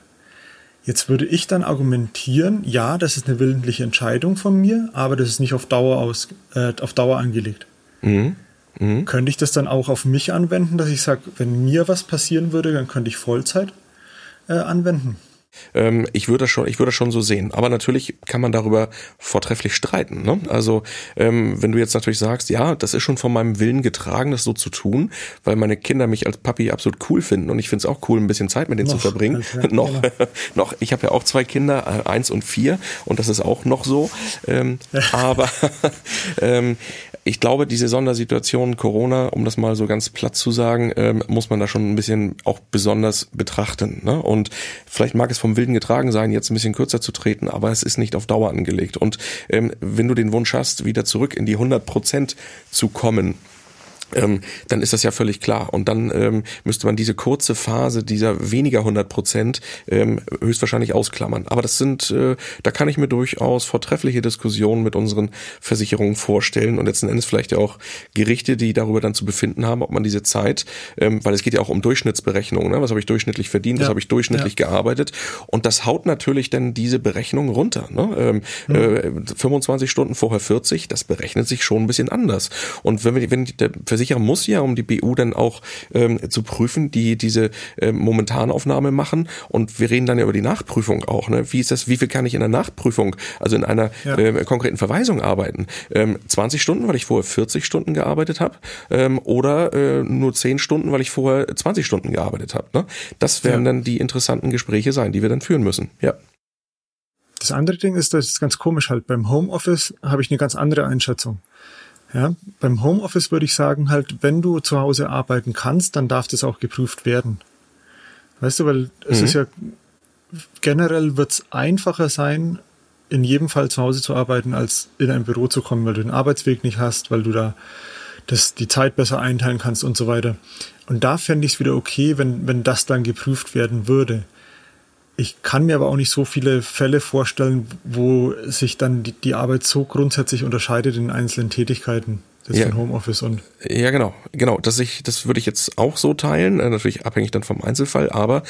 Speaker 5: Jetzt würde ich dann argumentieren, ja, das ist eine willentliche Entscheidung von mir, aber das ist nicht auf Dauer aus, äh, auf Dauer angelegt. Mhm. Mhm. Könnte ich das dann auch auf mich anwenden, dass ich sage, wenn mir was passieren würde, dann könnte ich Vollzeit äh, anwenden?
Speaker 6: Ähm, ich würde das schon, ich würde das schon so sehen. Aber natürlich kann man darüber vortrefflich streiten. Ne? Also ähm, wenn du jetzt natürlich sagst, ja, das ist schon von meinem Willen getragen, das so zu tun, weil meine Kinder mich als Papi absolut cool finden und ich finde es auch cool, ein bisschen Zeit mit denen noch, zu verbringen. Also, noch, genau. noch. Ich habe ja auch zwei Kinder, äh, eins und vier, und das ist auch noch so. Ähm, aber ähm, ich glaube, diese Sondersituation Corona, um das mal so ganz platt zu sagen, ähm, muss man da schon ein bisschen auch besonders betrachten. Ne? Und vielleicht mag es vom Wilden getragen sein, jetzt ein bisschen kürzer zu treten, aber es ist nicht auf Dauer angelegt. Und ähm, wenn du den Wunsch hast, wieder zurück in die 100 Prozent zu kommen, ähm, dann ist das ja völlig klar. Und dann ähm, müsste man diese kurze Phase dieser weniger 100 Prozent ähm, höchstwahrscheinlich ausklammern. Aber das sind, äh, da kann ich mir durchaus vortreffliche Diskussionen mit unseren Versicherungen vorstellen und letzten Endes vielleicht ja auch Gerichte, die darüber dann zu befinden haben, ob man diese Zeit, ähm, weil es geht ja auch um Durchschnittsberechnungen, ne? was habe ich durchschnittlich verdient, ja. was habe ich durchschnittlich ja. gearbeitet und das haut natürlich dann diese Berechnung runter. Ne? Ähm, mhm. äh, 25 Stunden vorher 40, das berechnet sich schon ein bisschen anders. Und wenn, wir, wenn der Versicherer muss ja, um die BU dann auch ähm, zu prüfen, die diese äh, Momentanaufnahme machen. Und wir reden dann ja über die Nachprüfung auch. Ne? Wie ist das, wie viel kann ich in der Nachprüfung, also in einer ja. äh, konkreten Verweisung arbeiten? Ähm, 20 Stunden, weil ich vorher 40 Stunden gearbeitet habe, ähm, oder äh, nur 10 Stunden, weil ich vorher 20 Stunden gearbeitet habe. Ne? Das werden ja. dann die interessanten Gespräche sein, die wir dann führen müssen. Ja.
Speaker 5: Das andere Ding ist, das ist ganz komisch halt. Beim Homeoffice habe ich eine ganz andere Einschätzung. Ja, beim Homeoffice würde ich sagen, halt, wenn du zu Hause arbeiten kannst, dann darf das auch geprüft werden. Weißt du, weil es mhm. ist ja generell wird es einfacher sein, in jedem Fall zu Hause zu arbeiten, als in ein Büro zu kommen, weil du den Arbeitsweg nicht hast, weil du da das, die Zeit besser einteilen kannst und so weiter. Und da fände ich es wieder okay, wenn, wenn das dann geprüft werden würde. Ich kann mir aber auch nicht so viele Fälle vorstellen, wo sich dann die, die Arbeit so grundsätzlich unterscheidet in einzelnen Tätigkeiten. Das ja. Homeoffice und.
Speaker 6: Ja, genau, genau. Das, ich, das würde ich jetzt auch so teilen, äh, natürlich abhängig dann vom Einzelfall, aber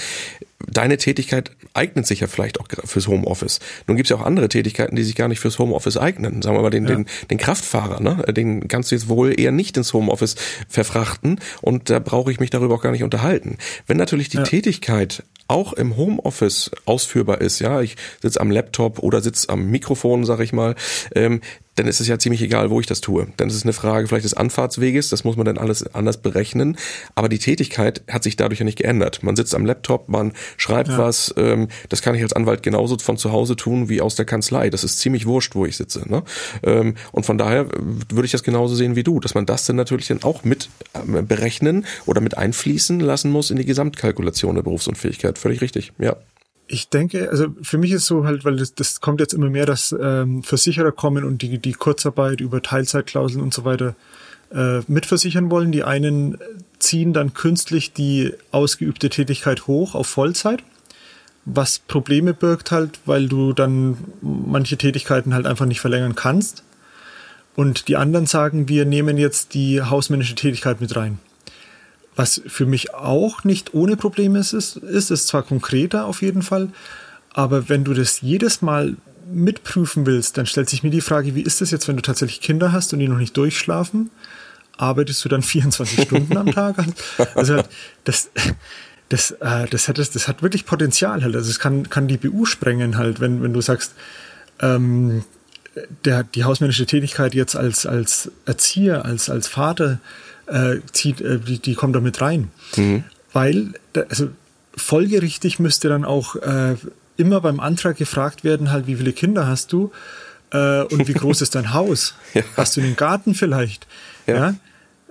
Speaker 6: deine Tätigkeit eignet sich ja vielleicht auch fürs Homeoffice. Nun gibt es ja auch andere Tätigkeiten, die sich gar nicht fürs Homeoffice eignen. Sagen wir mal den, ja. den, den Kraftfahrer, ne? den kannst du jetzt wohl eher nicht ins Homeoffice verfrachten und da brauche ich mich darüber auch gar nicht unterhalten. Wenn natürlich die ja. Tätigkeit auch im Homeoffice ausführbar ist, ja, ich sitze am Laptop oder sitze am Mikrofon, sag ich mal, ähm, dann ist es ja ziemlich egal, wo ich das tue. Dann ist es eine Frage vielleicht des Anfahrtsweges, das muss man dann alles anders berechnen. Aber die Tätigkeit hat sich dadurch ja nicht geändert. Man sitzt am Laptop, man schreibt ja. was, ähm, das kann ich als Anwalt genauso von zu Hause tun wie aus der Kanzlei. Das ist ziemlich wurscht, wo ich sitze. Ne? Ähm, und von daher würde ich das genauso sehen wie du, dass man das dann natürlich dann auch mit äh, berechnen oder mit einfließen lassen muss in die Gesamtkalkulation der Berufsunfähigkeit. Völlig richtig, ja.
Speaker 5: Ich denke, also für mich ist so halt, weil das, das kommt jetzt immer mehr, dass ähm, Versicherer kommen und die, die Kurzarbeit über Teilzeitklauseln und so weiter äh, mitversichern wollen. Die einen ziehen dann künstlich die ausgeübte Tätigkeit hoch auf Vollzeit, was Probleme birgt halt, weil du dann manche Tätigkeiten halt einfach nicht verlängern kannst. Und die anderen sagen, wir nehmen jetzt die hausmännische Tätigkeit mit rein. Was für mich auch nicht ohne Probleme ist, ist, ist, ist zwar konkreter auf jeden Fall, aber wenn du das jedes Mal mitprüfen willst, dann stellt sich mir die Frage, wie ist das jetzt, wenn du tatsächlich Kinder hast und die noch nicht durchschlafen? Arbeitest du dann 24 Stunden am Tag? Also halt, das, das, äh, das, hat, das, das hat wirklich Potenzial halt. Also es kann, kann die BU sprengen halt, wenn, wenn du sagst, ähm, der, die hausmännische Tätigkeit jetzt als, als Erzieher, als, als Vater äh, zieht, äh, die, die kommt da mit rein. Mhm. Weil, also folgerichtig müsste dann auch äh, immer beim Antrag gefragt werden, halt, wie viele Kinder hast du äh, und wie groß ist dein Haus? Ja. Hast du einen Garten vielleicht? Ja. ja?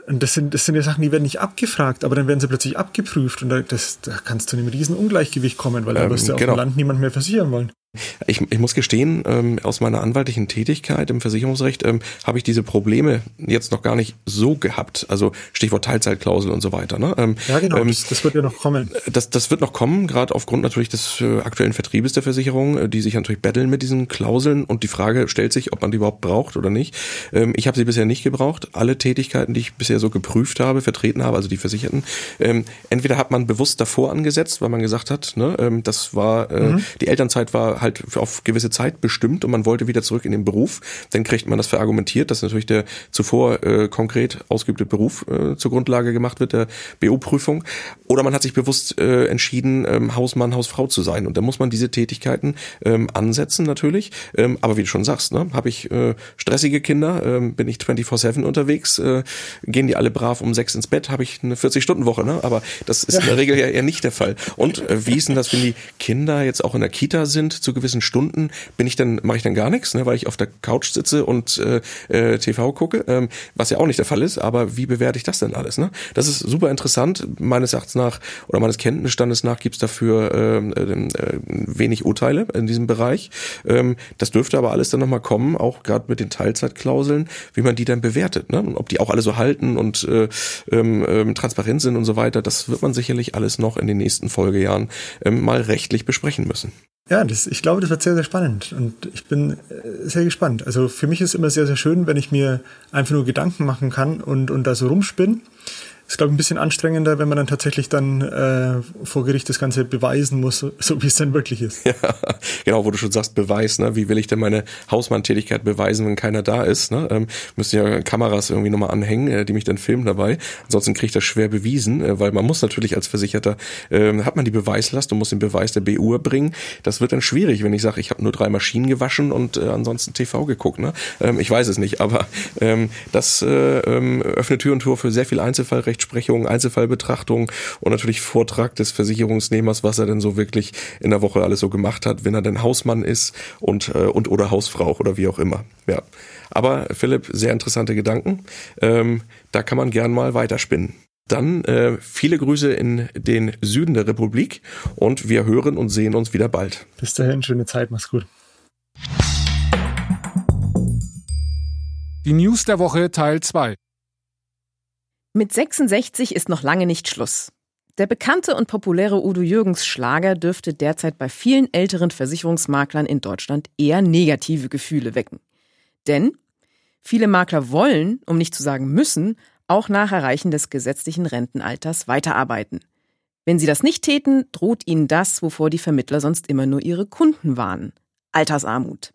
Speaker 5: Und das sind, das sind ja Sachen, die werden nicht abgefragt, aber dann werden sie plötzlich abgeprüft und da, das, da kannst du in einem riesen Ungleichgewicht kommen, weil da ähm, wirst du genau. auf dem Land niemand mehr versichern wollen.
Speaker 6: Ich, ich muss gestehen, ähm, aus meiner anwaltlichen Tätigkeit im Versicherungsrecht ähm, habe ich diese Probleme jetzt noch gar nicht so gehabt. Also Stichwort Teilzeitklausel und so weiter. Ne? Ähm,
Speaker 5: ja, genau, ähm, das, das, wird ja noch kommen.
Speaker 6: Das, das wird noch kommen, gerade aufgrund natürlich des äh, aktuellen Vertriebes der Versicherung, äh, die sich natürlich betteln mit diesen Klauseln und die Frage stellt sich, ob man die überhaupt braucht oder nicht. Ähm, ich habe sie bisher nicht gebraucht. Alle Tätigkeiten, die ich bisher so geprüft habe, vertreten habe, also die Versicherten, ähm, entweder hat man bewusst davor angesetzt, weil man gesagt hat, ne, ähm, das war, äh, mhm. die Elternzeit war halt auf gewisse Zeit bestimmt und man wollte wieder zurück in den Beruf, dann kriegt man das verargumentiert, dass natürlich der zuvor äh, konkret ausgeübte Beruf äh, zur Grundlage gemacht wird, der BO-Prüfung. Oder man hat sich bewusst äh, entschieden, ähm, Hausmann, Hausfrau zu sein. Und dann muss man diese Tätigkeiten ähm, ansetzen natürlich. Ähm, aber wie du schon sagst, ne, habe ich äh, stressige Kinder, ähm, bin ich 24-7 unterwegs, äh, gehen die alle brav um sechs ins Bett, habe ich eine 40-Stunden-Woche. Ne? Aber das ist in der Regel ja eher nicht der Fall. Und äh, wie ist denn das, wenn die Kinder jetzt auch in der Kita sind, zu gewissen Stunden bin ich dann, mache ich dann gar nichts, ne, weil ich auf der Couch sitze und äh, äh, TV gucke, ähm, was ja auch nicht der Fall ist, aber wie bewerte ich das denn alles? Ne? Das ist super interessant. Meines Erachtens nach oder meines Kenntnisstandes nach gibt's dafür ähm, äh, äh, wenig Urteile in diesem Bereich. Ähm, das dürfte aber alles dann nochmal kommen, auch gerade mit den Teilzeitklauseln, wie man die dann bewertet. Ne? Und ob die auch alle so halten und äh, ähm, ähm, transparent sind und so weiter, das wird man sicherlich alles noch in den nächsten Folgejahren ähm, mal rechtlich besprechen müssen.
Speaker 5: Ja, das, ich glaube, das wird sehr, sehr spannend und ich bin äh, sehr gespannt. Also für mich ist immer sehr, sehr schön, wenn ich mir einfach nur Gedanken machen kann und, und da so rumspinne ist, glaube ich, ein bisschen anstrengender, wenn man dann tatsächlich dann äh, vor Gericht das Ganze beweisen muss, so wie es dann wirklich ist.
Speaker 6: Ja, genau, wo du schon sagst, Beweis, ne? Wie will ich denn meine Hausmanntätigkeit beweisen, wenn keiner da ist? Ne? Ähm, müssen ja Kameras irgendwie nochmal anhängen, äh, die mich dann filmen dabei. Ansonsten kriege ich das schwer bewiesen, äh, weil man muss natürlich als Versicherter, äh, hat man die Beweislast und muss den Beweis der BU erbringen. Das wird dann schwierig, wenn ich sage, ich habe nur drei Maschinen gewaschen und äh, ansonsten TV geguckt. Ne? Ähm, ich weiß es nicht, aber ähm, das äh, ähm, öffnet Tür und Tor für sehr viel Einzelfallrecht Rechtsprechung, Einzelfallbetrachtung und natürlich Vortrag des Versicherungsnehmers, was er denn so wirklich in der Woche alles so gemacht hat, wenn er denn Hausmann ist und, äh, und oder Hausfrau oder wie auch immer. Ja. Aber Philipp, sehr interessante Gedanken. Ähm, da kann man gern mal weiterspinnen. Dann äh, viele Grüße in den Süden der Republik und wir hören und sehen uns wieder bald.
Speaker 5: Bis dahin, schöne Zeit, mach's gut.
Speaker 4: Die News der Woche Teil 2.
Speaker 1: Mit 66 ist noch lange nicht Schluss. Der bekannte und populäre Udo Jürgens Schlager dürfte derzeit bei vielen älteren Versicherungsmaklern in Deutschland eher negative Gefühle wecken. Denn viele Makler wollen, um nicht zu sagen müssen, auch nach Erreichen des gesetzlichen Rentenalters weiterarbeiten. Wenn sie das nicht täten, droht ihnen das, wovor die Vermittler sonst immer nur ihre Kunden warnen. Altersarmut.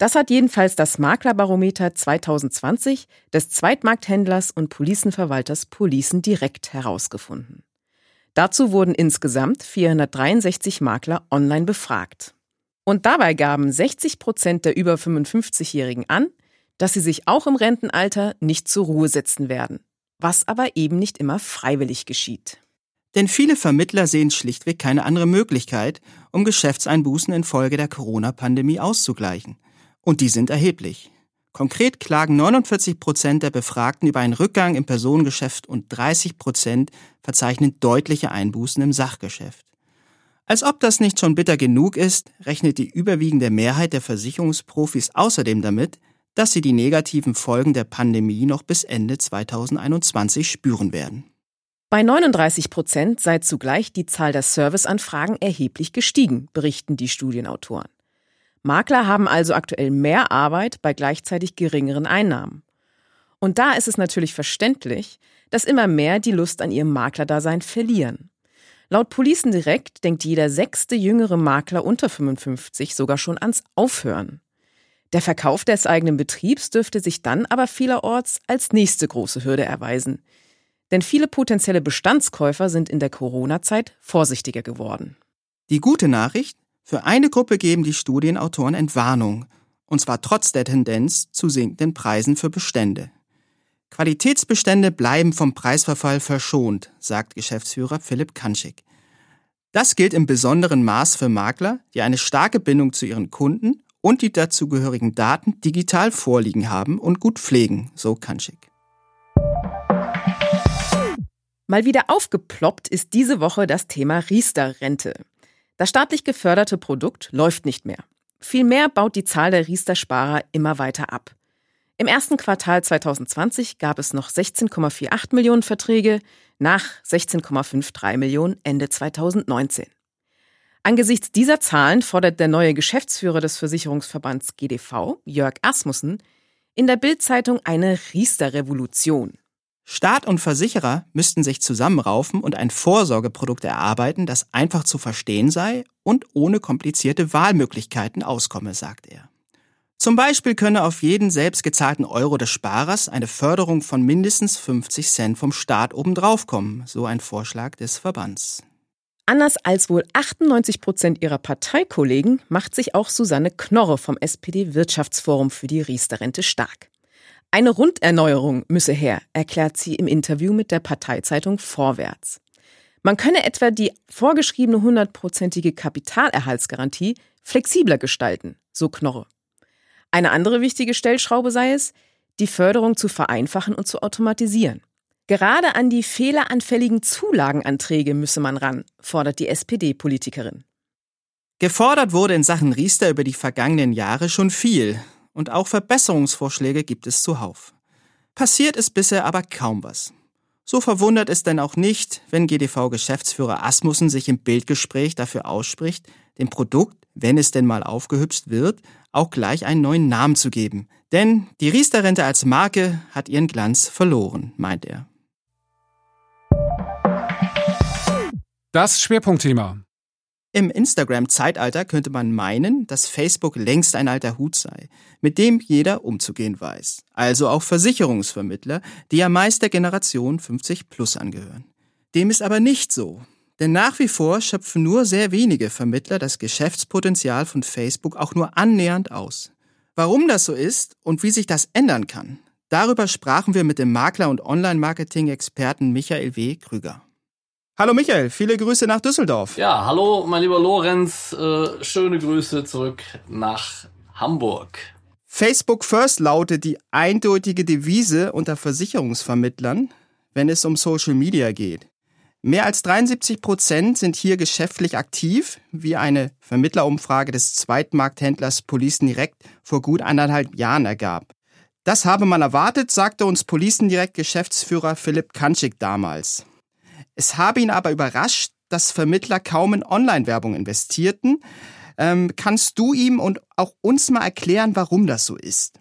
Speaker 1: Das hat jedenfalls das Maklerbarometer 2020 des Zweitmarkthändlers und Policenverwalters Policen direkt herausgefunden. Dazu wurden insgesamt 463 Makler online befragt. Und dabei gaben 60 Prozent der über 55-Jährigen an, dass sie sich auch im Rentenalter nicht zur Ruhe setzen werden, was aber eben nicht immer freiwillig geschieht.
Speaker 2: Denn viele Vermittler sehen schlichtweg keine andere Möglichkeit, um Geschäftseinbußen infolge der Corona-Pandemie auszugleichen. Und die sind erheblich. Konkret klagen 49 Prozent der Befragten über einen Rückgang im Personengeschäft und 30 Prozent verzeichnen deutliche Einbußen im Sachgeschäft. Als ob das nicht schon bitter genug ist, rechnet die überwiegende Mehrheit der Versicherungsprofis außerdem damit, dass sie die negativen Folgen der Pandemie noch bis Ende 2021 spüren werden.
Speaker 1: Bei 39 Prozent sei zugleich die Zahl der Serviceanfragen erheblich gestiegen, berichten die Studienautoren. Makler haben also aktuell mehr Arbeit bei gleichzeitig geringeren Einnahmen. Und da ist es natürlich verständlich, dass immer mehr die Lust an ihrem Maklerdasein verlieren. Laut Policen Direkt denkt jeder sechste jüngere Makler unter 55 sogar schon ans Aufhören. Der Verkauf des eigenen Betriebs dürfte sich dann aber vielerorts als nächste große Hürde erweisen. Denn viele potenzielle Bestandskäufer sind in der Corona-Zeit vorsichtiger geworden.
Speaker 2: Die gute Nachricht, für eine Gruppe geben die Studienautoren Entwarnung, und zwar trotz der Tendenz zu sinkenden Preisen für Bestände. Qualitätsbestände bleiben vom Preisverfall verschont, sagt Geschäftsführer Philipp Kanschik. Das gilt im besonderen Maß für Makler, die eine starke Bindung zu ihren Kunden und die dazugehörigen Daten digital vorliegen haben und gut pflegen, so Kanschik.
Speaker 1: Mal wieder aufgeploppt ist diese Woche das Thema Riester-Rente. Das staatlich geförderte Produkt läuft nicht mehr. Vielmehr baut die Zahl der Riester-Sparer immer weiter ab. Im ersten Quartal 2020 gab es noch 16,48 Millionen Verträge nach 16,53 Millionen Ende 2019. Angesichts dieser Zahlen fordert der neue Geschäftsführer des Versicherungsverbands GDV, Jörg Asmussen, in der Bildzeitung eine Riester-Revolution.
Speaker 2: Staat und Versicherer müssten sich zusammenraufen und ein Vorsorgeprodukt erarbeiten, das einfach zu verstehen sei und ohne komplizierte Wahlmöglichkeiten auskomme, sagt er. Zum Beispiel könne auf jeden selbst gezahlten Euro des Sparers eine Förderung von mindestens 50 Cent vom Staat obendrauf kommen, so ein Vorschlag des Verbands.
Speaker 1: Anders als wohl 98 Prozent ihrer Parteikollegen macht sich auch Susanne Knorre vom SPD-Wirtschaftsforum für die Riester-Rente stark. Eine Runderneuerung müsse her, erklärt sie im Interview mit der Parteizeitung Vorwärts. Man könne etwa die vorgeschriebene hundertprozentige Kapitalerhaltsgarantie flexibler gestalten, so Knorre. Eine andere wichtige Stellschraube sei es, die Förderung zu vereinfachen und zu automatisieren. Gerade an die fehleranfälligen Zulagenanträge müsse man ran, fordert die SPD-Politikerin.
Speaker 2: Gefordert wurde in Sachen Riester über die vergangenen Jahre schon viel und auch Verbesserungsvorschläge gibt es zuhauf. Passiert ist bisher aber kaum was. So verwundert es denn auch nicht, wenn GDV-Geschäftsführer Asmussen sich im Bildgespräch dafür ausspricht, dem Produkt, wenn es denn mal aufgehübscht wird, auch gleich einen neuen Namen zu geben. Denn die Riester-Rente als Marke hat ihren Glanz verloren, meint er.
Speaker 4: Das Schwerpunktthema.
Speaker 2: Im Instagram-Zeitalter könnte man meinen, dass Facebook längst ein alter Hut sei, mit dem jeder umzugehen weiß. Also auch Versicherungsvermittler, die ja meist der Generation 50 plus angehören. Dem ist aber nicht so. Denn nach wie vor schöpfen nur sehr wenige Vermittler das Geschäftspotenzial von Facebook auch nur annähernd aus. Warum das so ist und wie sich das ändern kann, darüber sprachen wir mit dem Makler und Online-Marketing-Experten Michael W. Krüger. Hallo Michael, viele Grüße nach Düsseldorf.
Speaker 7: Ja, hallo mein lieber Lorenz, äh, schöne Grüße zurück nach Hamburg.
Speaker 2: Facebook First lautet die eindeutige Devise unter Versicherungsvermittlern, wenn es um Social Media geht. Mehr als 73 Prozent sind hier geschäftlich aktiv, wie eine Vermittlerumfrage des Zweitmarkthändlers Policen Direct vor gut anderthalb Jahren ergab. Das habe man erwartet, sagte uns Policen Direct Geschäftsführer Philipp Kanschik damals. Es habe ihn aber überrascht, dass Vermittler kaum in Online-Werbung investierten. Ähm, kannst du ihm und auch uns mal erklären, warum das so ist?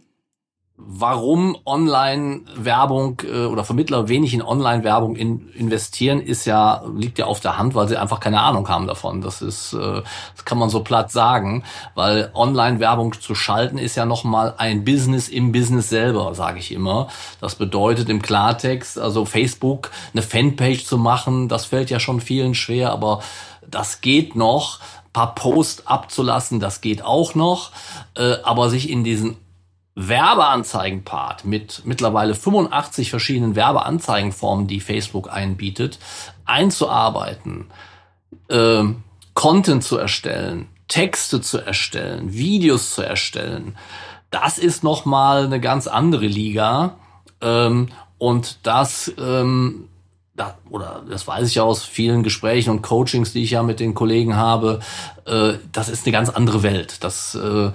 Speaker 7: Warum Online-Werbung äh, oder Vermittler wenig in Online-Werbung in, investieren, ist ja liegt ja auf der Hand, weil sie einfach keine Ahnung haben davon. Das ist, äh, das kann man so platt sagen, weil Online-Werbung zu schalten ist ja noch mal ein Business im Business selber, sage ich immer. Das bedeutet im Klartext, also Facebook eine Fanpage zu machen, das fällt ja schon vielen schwer, aber das geht noch. Ein paar Posts abzulassen, das geht auch noch, äh, aber sich in diesen Werbeanzeigenpart mit mittlerweile 85 verschiedenen Werbeanzeigenformen, die Facebook einbietet, einzuarbeiten, äh, Content zu erstellen, Texte zu erstellen, Videos zu erstellen, das ist noch mal eine ganz andere Liga ähm, und das ähm, da, oder das weiß ich aus vielen Gesprächen und Coachings, die ich ja mit den Kollegen habe, äh, das ist eine ganz andere Welt. Das äh,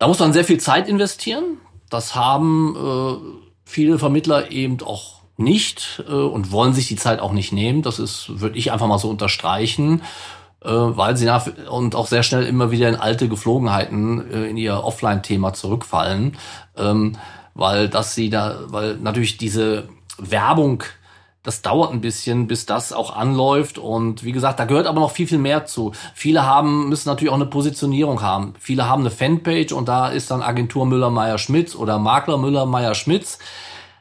Speaker 7: da muss man sehr viel Zeit investieren. Das haben äh, viele Vermittler eben auch nicht äh, und wollen sich die Zeit auch nicht nehmen. Das ist, würde ich einfach mal so unterstreichen, äh, weil sie nach und auch sehr schnell immer wieder in alte Geflogenheiten äh, in ihr Offline-Thema zurückfallen, ähm, weil das sie da, weil natürlich diese Werbung das dauert ein bisschen, bis das auch anläuft. Und wie gesagt, da gehört aber noch viel, viel mehr zu. Viele haben, müssen natürlich auch eine Positionierung haben. Viele haben eine Fanpage und da ist dann Agentur Müller-Meyer-Schmitz oder Makler Müller-Meyer-Schmitz.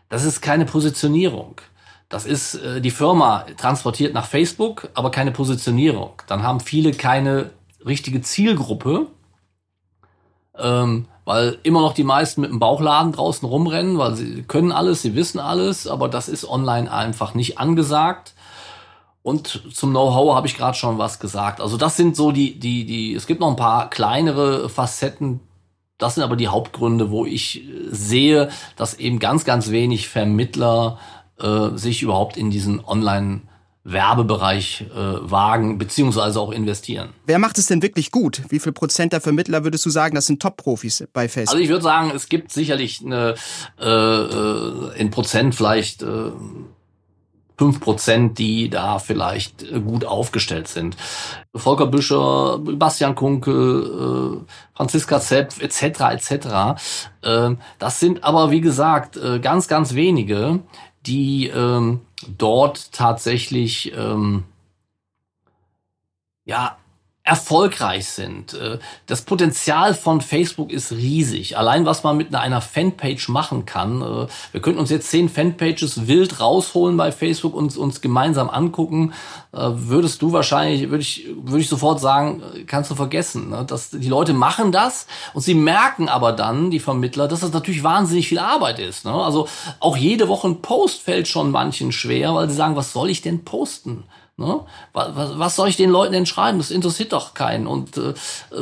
Speaker 7: Das ist keine Positionierung. Das ist, äh, die Firma transportiert nach Facebook, aber keine Positionierung. Dann haben viele keine richtige Zielgruppe. Ähm, weil immer noch die meisten mit dem Bauchladen draußen rumrennen, weil sie können alles, sie wissen alles, aber das ist online einfach nicht angesagt. Und zum Know-how habe ich gerade schon was gesagt. Also das sind so die, die, die, es gibt noch ein paar kleinere Facetten. Das sind aber die Hauptgründe, wo ich sehe, dass eben ganz, ganz wenig Vermittler äh, sich überhaupt in diesen Online- Werbebereich äh, wagen beziehungsweise auch investieren.
Speaker 2: Wer macht es denn wirklich gut? Wie viel Prozent der Vermittler würdest du sagen, das sind Top-Profis bei Facebook?
Speaker 7: Also ich würde sagen, es gibt sicherlich eine äh, äh in Prozent vielleicht äh, fünf Prozent, die da vielleicht äh, gut aufgestellt sind. Volker Büscher, Bastian Kunkel, äh, Franziska Zepp, etc. etc. Das sind aber wie gesagt ganz, ganz wenige, die ähm, dort tatsächlich ähm, ja erfolgreich sind. Äh, das Potenzial von Facebook ist riesig. Allein was man mit einer Fanpage machen kann. Äh, wir könnten uns jetzt zehn Fanpages wild rausholen bei Facebook und uns gemeinsam angucken. Äh, würdest du wahrscheinlich, würde ich, würde ich sofort sagen, kannst du vergessen. Ne? Dass die Leute machen das und sie merken aber dann, die Vermittler, dass das natürlich wahnsinnig viel Arbeit ist. Ne? Also auch jede Woche ein Post fällt schon manchen schwer, weil sie sagen, was soll ich denn posten? Ne? Was, was soll ich den Leuten denn schreiben? Das interessiert doch keinen. Und äh,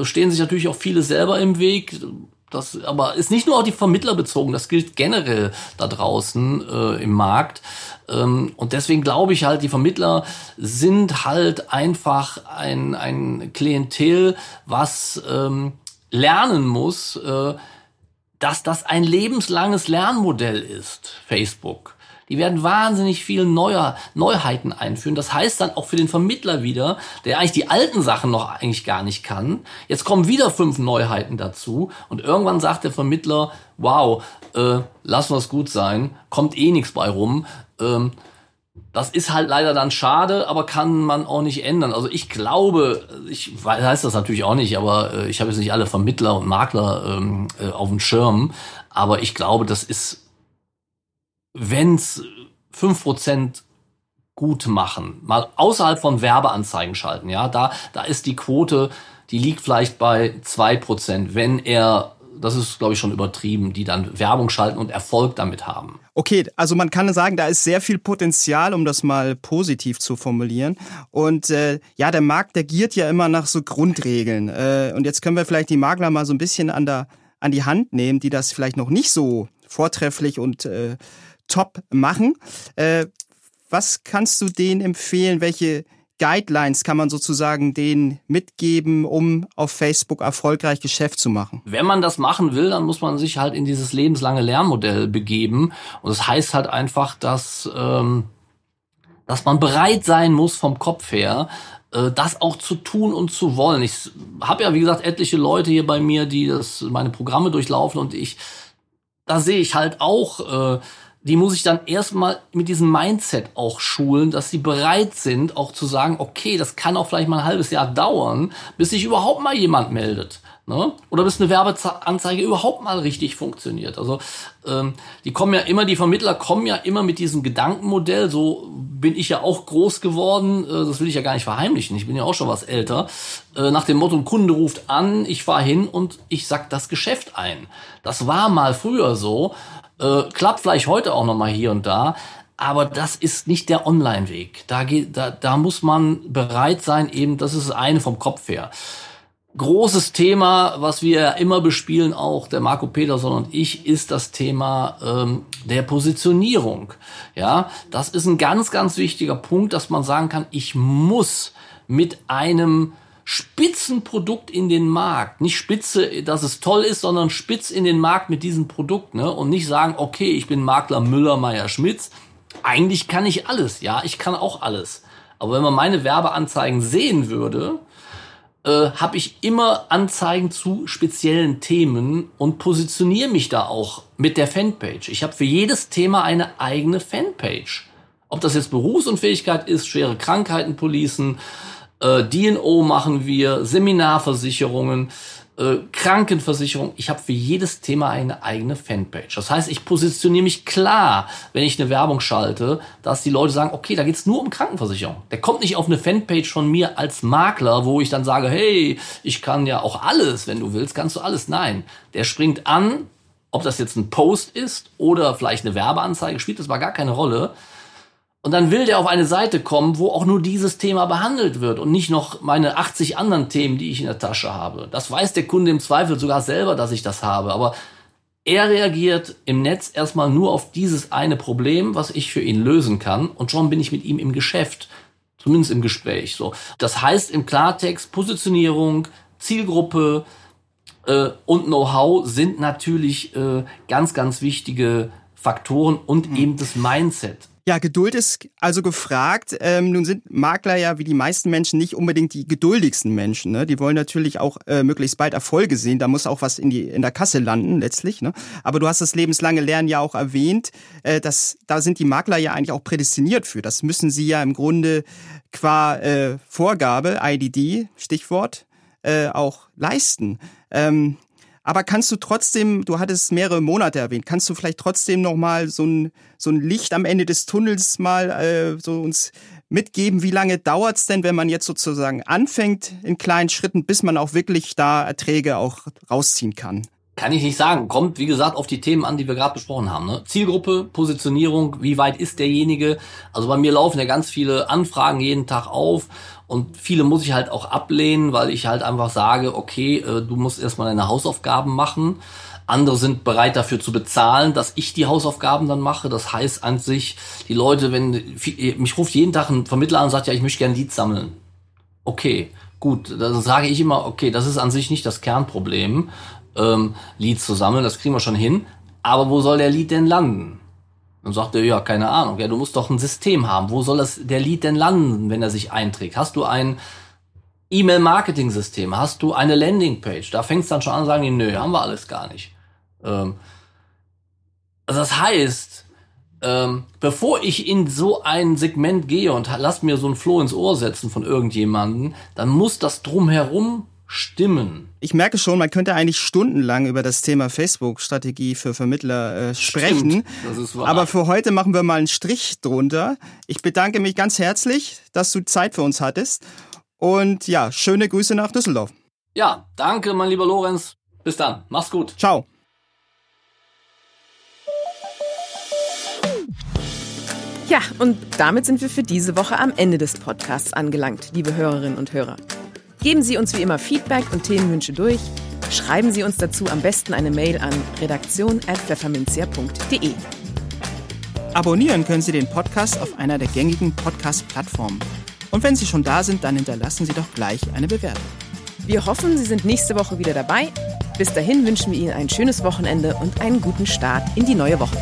Speaker 7: stehen sich natürlich auch viele selber im Weg. Das aber ist nicht nur auf die Vermittler bezogen, das gilt generell da draußen äh, im Markt. Ähm, und deswegen glaube ich halt, die Vermittler sind halt einfach ein, ein Klientel, was ähm, lernen muss, äh, dass das ein lebenslanges Lernmodell ist, Facebook. Die werden wahnsinnig viel neuer, Neuheiten einführen. Das heißt dann auch für den Vermittler wieder, der eigentlich die alten Sachen noch eigentlich gar nicht kann. Jetzt kommen wieder fünf Neuheiten dazu und irgendwann sagt der Vermittler, wow, äh, lassen wir es gut sein, kommt eh nichts bei rum. Ähm, das ist halt leider dann schade, aber kann man auch nicht ändern. Also ich glaube, ich weiß das natürlich auch nicht, aber äh, ich habe jetzt nicht alle Vermittler und Makler ähm, äh, auf dem Schirm. Aber ich glaube, das ist wenn's fünf Prozent gut machen, mal außerhalb von Werbeanzeigen schalten, ja, da, da ist die Quote, die liegt vielleicht bei zwei Prozent, wenn er das ist, glaube ich, schon übertrieben, die dann Werbung schalten und Erfolg damit haben.
Speaker 2: Okay, also man kann sagen, da ist sehr viel Potenzial, um das mal positiv zu formulieren. Und äh, ja, der Markt, der giert ja immer nach so Grundregeln. Äh, und jetzt können wir vielleicht die Makler mal so ein bisschen an, der, an die Hand nehmen, die das vielleicht noch nicht so vortrefflich und äh, top machen. Äh, was kannst du denen empfehlen? Welche Guidelines kann man sozusagen denen mitgeben, um auf Facebook erfolgreich Geschäft zu machen?
Speaker 7: Wenn man das machen will, dann muss man sich halt in dieses lebenslange Lernmodell begeben. Und das heißt halt einfach, dass, ähm, dass man bereit sein muss vom Kopf her, äh, das auch zu tun und zu wollen. Ich habe ja, wie gesagt, etliche Leute hier bei mir, die das meine Programme durchlaufen und ich, da sehe ich halt auch, äh, die muss ich dann erstmal mit diesem Mindset auch schulen, dass sie bereit sind, auch zu sagen, okay, das kann auch vielleicht mal ein halbes Jahr dauern, bis sich überhaupt mal jemand meldet. Ne? Oder bis eine Werbeanzeige überhaupt mal richtig funktioniert. Also ähm, die kommen ja immer, die Vermittler kommen ja immer mit diesem Gedankenmodell, so bin ich ja auch groß geworden, äh, das will ich ja gar nicht verheimlichen, ich bin ja auch schon was älter, äh, nach dem Motto, ein Kunde ruft an, ich fahre hin und ich sack das Geschäft ein. Das war mal früher so, äh, klappt vielleicht heute auch noch mal hier und da, aber das ist nicht der Online-Weg. Da, geht, da, da muss man bereit sein, eben, das ist eine vom Kopf her großes Thema, was wir immer bespielen, auch der Marco Peterson und ich, ist das Thema ähm, der Positionierung. Ja, das ist ein ganz, ganz wichtiger Punkt, dass man sagen kann, ich muss mit einem Spitzenprodukt in den Markt. Nicht spitze, dass es toll ist, sondern spitz in den Markt mit diesem Produkt. Ne? Und nicht sagen, okay, ich bin Makler Müller, Meier, Schmitz. Eigentlich kann ich alles. Ja, ich kann auch alles. Aber wenn man meine Werbeanzeigen sehen würde, äh, habe ich immer Anzeigen zu speziellen Themen und positioniere mich da auch mit der Fanpage. Ich habe für jedes Thema eine eigene Fanpage. Ob das jetzt Berufsunfähigkeit ist, schwere Krankheiten policen, äh, DNO machen wir, Seminarversicherungen, äh, Krankenversicherung. Ich habe für jedes Thema eine eigene Fanpage. Das heißt, ich positioniere mich klar, wenn ich eine Werbung schalte, dass die Leute sagen, okay, da geht's nur um Krankenversicherung. Der kommt nicht auf eine Fanpage von mir als Makler, wo ich dann sage, hey, ich kann ja auch alles, wenn du willst, kannst du alles. Nein, der springt an, ob das jetzt ein Post ist oder vielleicht eine Werbeanzeige, spielt das mal gar keine Rolle. Und dann will der auf eine Seite kommen, wo auch nur dieses Thema behandelt wird und nicht noch meine 80 anderen Themen, die ich in der Tasche habe. Das weiß der Kunde im Zweifel sogar selber, dass ich das habe. Aber er reagiert im Netz erstmal nur auf dieses eine Problem, was ich für ihn lösen kann. Und schon bin ich mit ihm im Geschäft. Zumindest im Gespräch. So. Das heißt im Klartext, Positionierung, Zielgruppe äh, und Know-how sind natürlich äh, ganz, ganz wichtige Faktoren und mhm. eben das Mindset.
Speaker 2: Ja, Geduld ist also gefragt. Ähm, nun sind Makler ja wie die meisten Menschen nicht unbedingt die geduldigsten Menschen. Ne? Die wollen natürlich auch äh, möglichst bald Erfolge sehen. Da muss auch was in, die, in der Kasse landen letztlich. Ne? Aber du hast das lebenslange Lernen ja auch erwähnt. Äh, dass, da sind die Makler ja eigentlich auch prädestiniert für. Das müssen sie ja im Grunde qua äh, Vorgabe, IDD, Stichwort, äh, auch leisten. Ähm, aber kannst du trotzdem, du hattest mehrere Monate erwähnt, kannst du vielleicht trotzdem noch mal so ein, so ein Licht am Ende des Tunnels mal äh, so uns mitgeben? Wie lange dauert's denn, wenn man jetzt sozusagen anfängt in kleinen Schritten, bis man auch wirklich da Erträge auch rausziehen kann?
Speaker 7: Kann ich nicht sagen. Kommt, wie gesagt, auf die Themen an, die wir gerade besprochen haben. Ne? Zielgruppe, Positionierung, wie weit ist derjenige? Also bei mir laufen ja ganz viele Anfragen jeden Tag auf und viele muss ich halt auch ablehnen, weil ich halt einfach sage, okay, äh, du musst erstmal deine Hausaufgaben machen. Andere sind bereit dafür zu bezahlen, dass ich die Hausaufgaben dann mache. Das heißt an sich, die Leute, wenn mich ruft jeden Tag ein Vermittler an und sagt, ja, ich möchte gerne Leads sammeln. Okay, gut, dann sage ich immer, okay, das ist an sich nicht das Kernproblem ähm, Leads zu sammeln, das kriegen wir schon hin. Aber wo soll der Lead denn landen? Dann sagt er, ja, keine Ahnung, ja, du musst doch ein System haben. Wo soll das, der Lead denn landen, wenn er sich einträgt? Hast du ein E-Mail-Marketing-System? Hast du eine Landingpage? Da fängst du dann schon an sagen, nö, haben wir alles gar nicht. Ähm, also das heißt, ähm, bevor ich in so ein Segment gehe und lass mir so ein Floh ins Ohr setzen von irgendjemanden, dann muss das drumherum stimmen.
Speaker 2: Ich merke schon, man könnte eigentlich stundenlang über das Thema Facebook-Strategie für Vermittler äh, sprechen. Stimmt, das ist wahr. Aber für heute machen wir mal einen Strich drunter. Ich bedanke mich ganz herzlich, dass du Zeit für uns hattest. Und ja, schöne Grüße nach Düsseldorf.
Speaker 7: Ja, danke, mein lieber Lorenz. Bis dann. Mach's gut.
Speaker 2: Ciao.
Speaker 1: Ja, und damit sind wir für diese Woche am Ende des Podcasts angelangt, liebe Hörerinnen und Hörer. Geben Sie uns wie immer Feedback und Themenwünsche durch. Schreiben Sie uns dazu am besten eine Mail an redaktion.pfefferminzia.de.
Speaker 2: Abonnieren können Sie den Podcast auf einer der gängigen Podcast-Plattformen. Und wenn Sie schon da sind, dann hinterlassen Sie doch gleich eine Bewertung.
Speaker 1: Wir hoffen, Sie sind nächste Woche wieder dabei. Bis dahin wünschen wir Ihnen ein schönes Wochenende und einen guten Start in die neue Woche.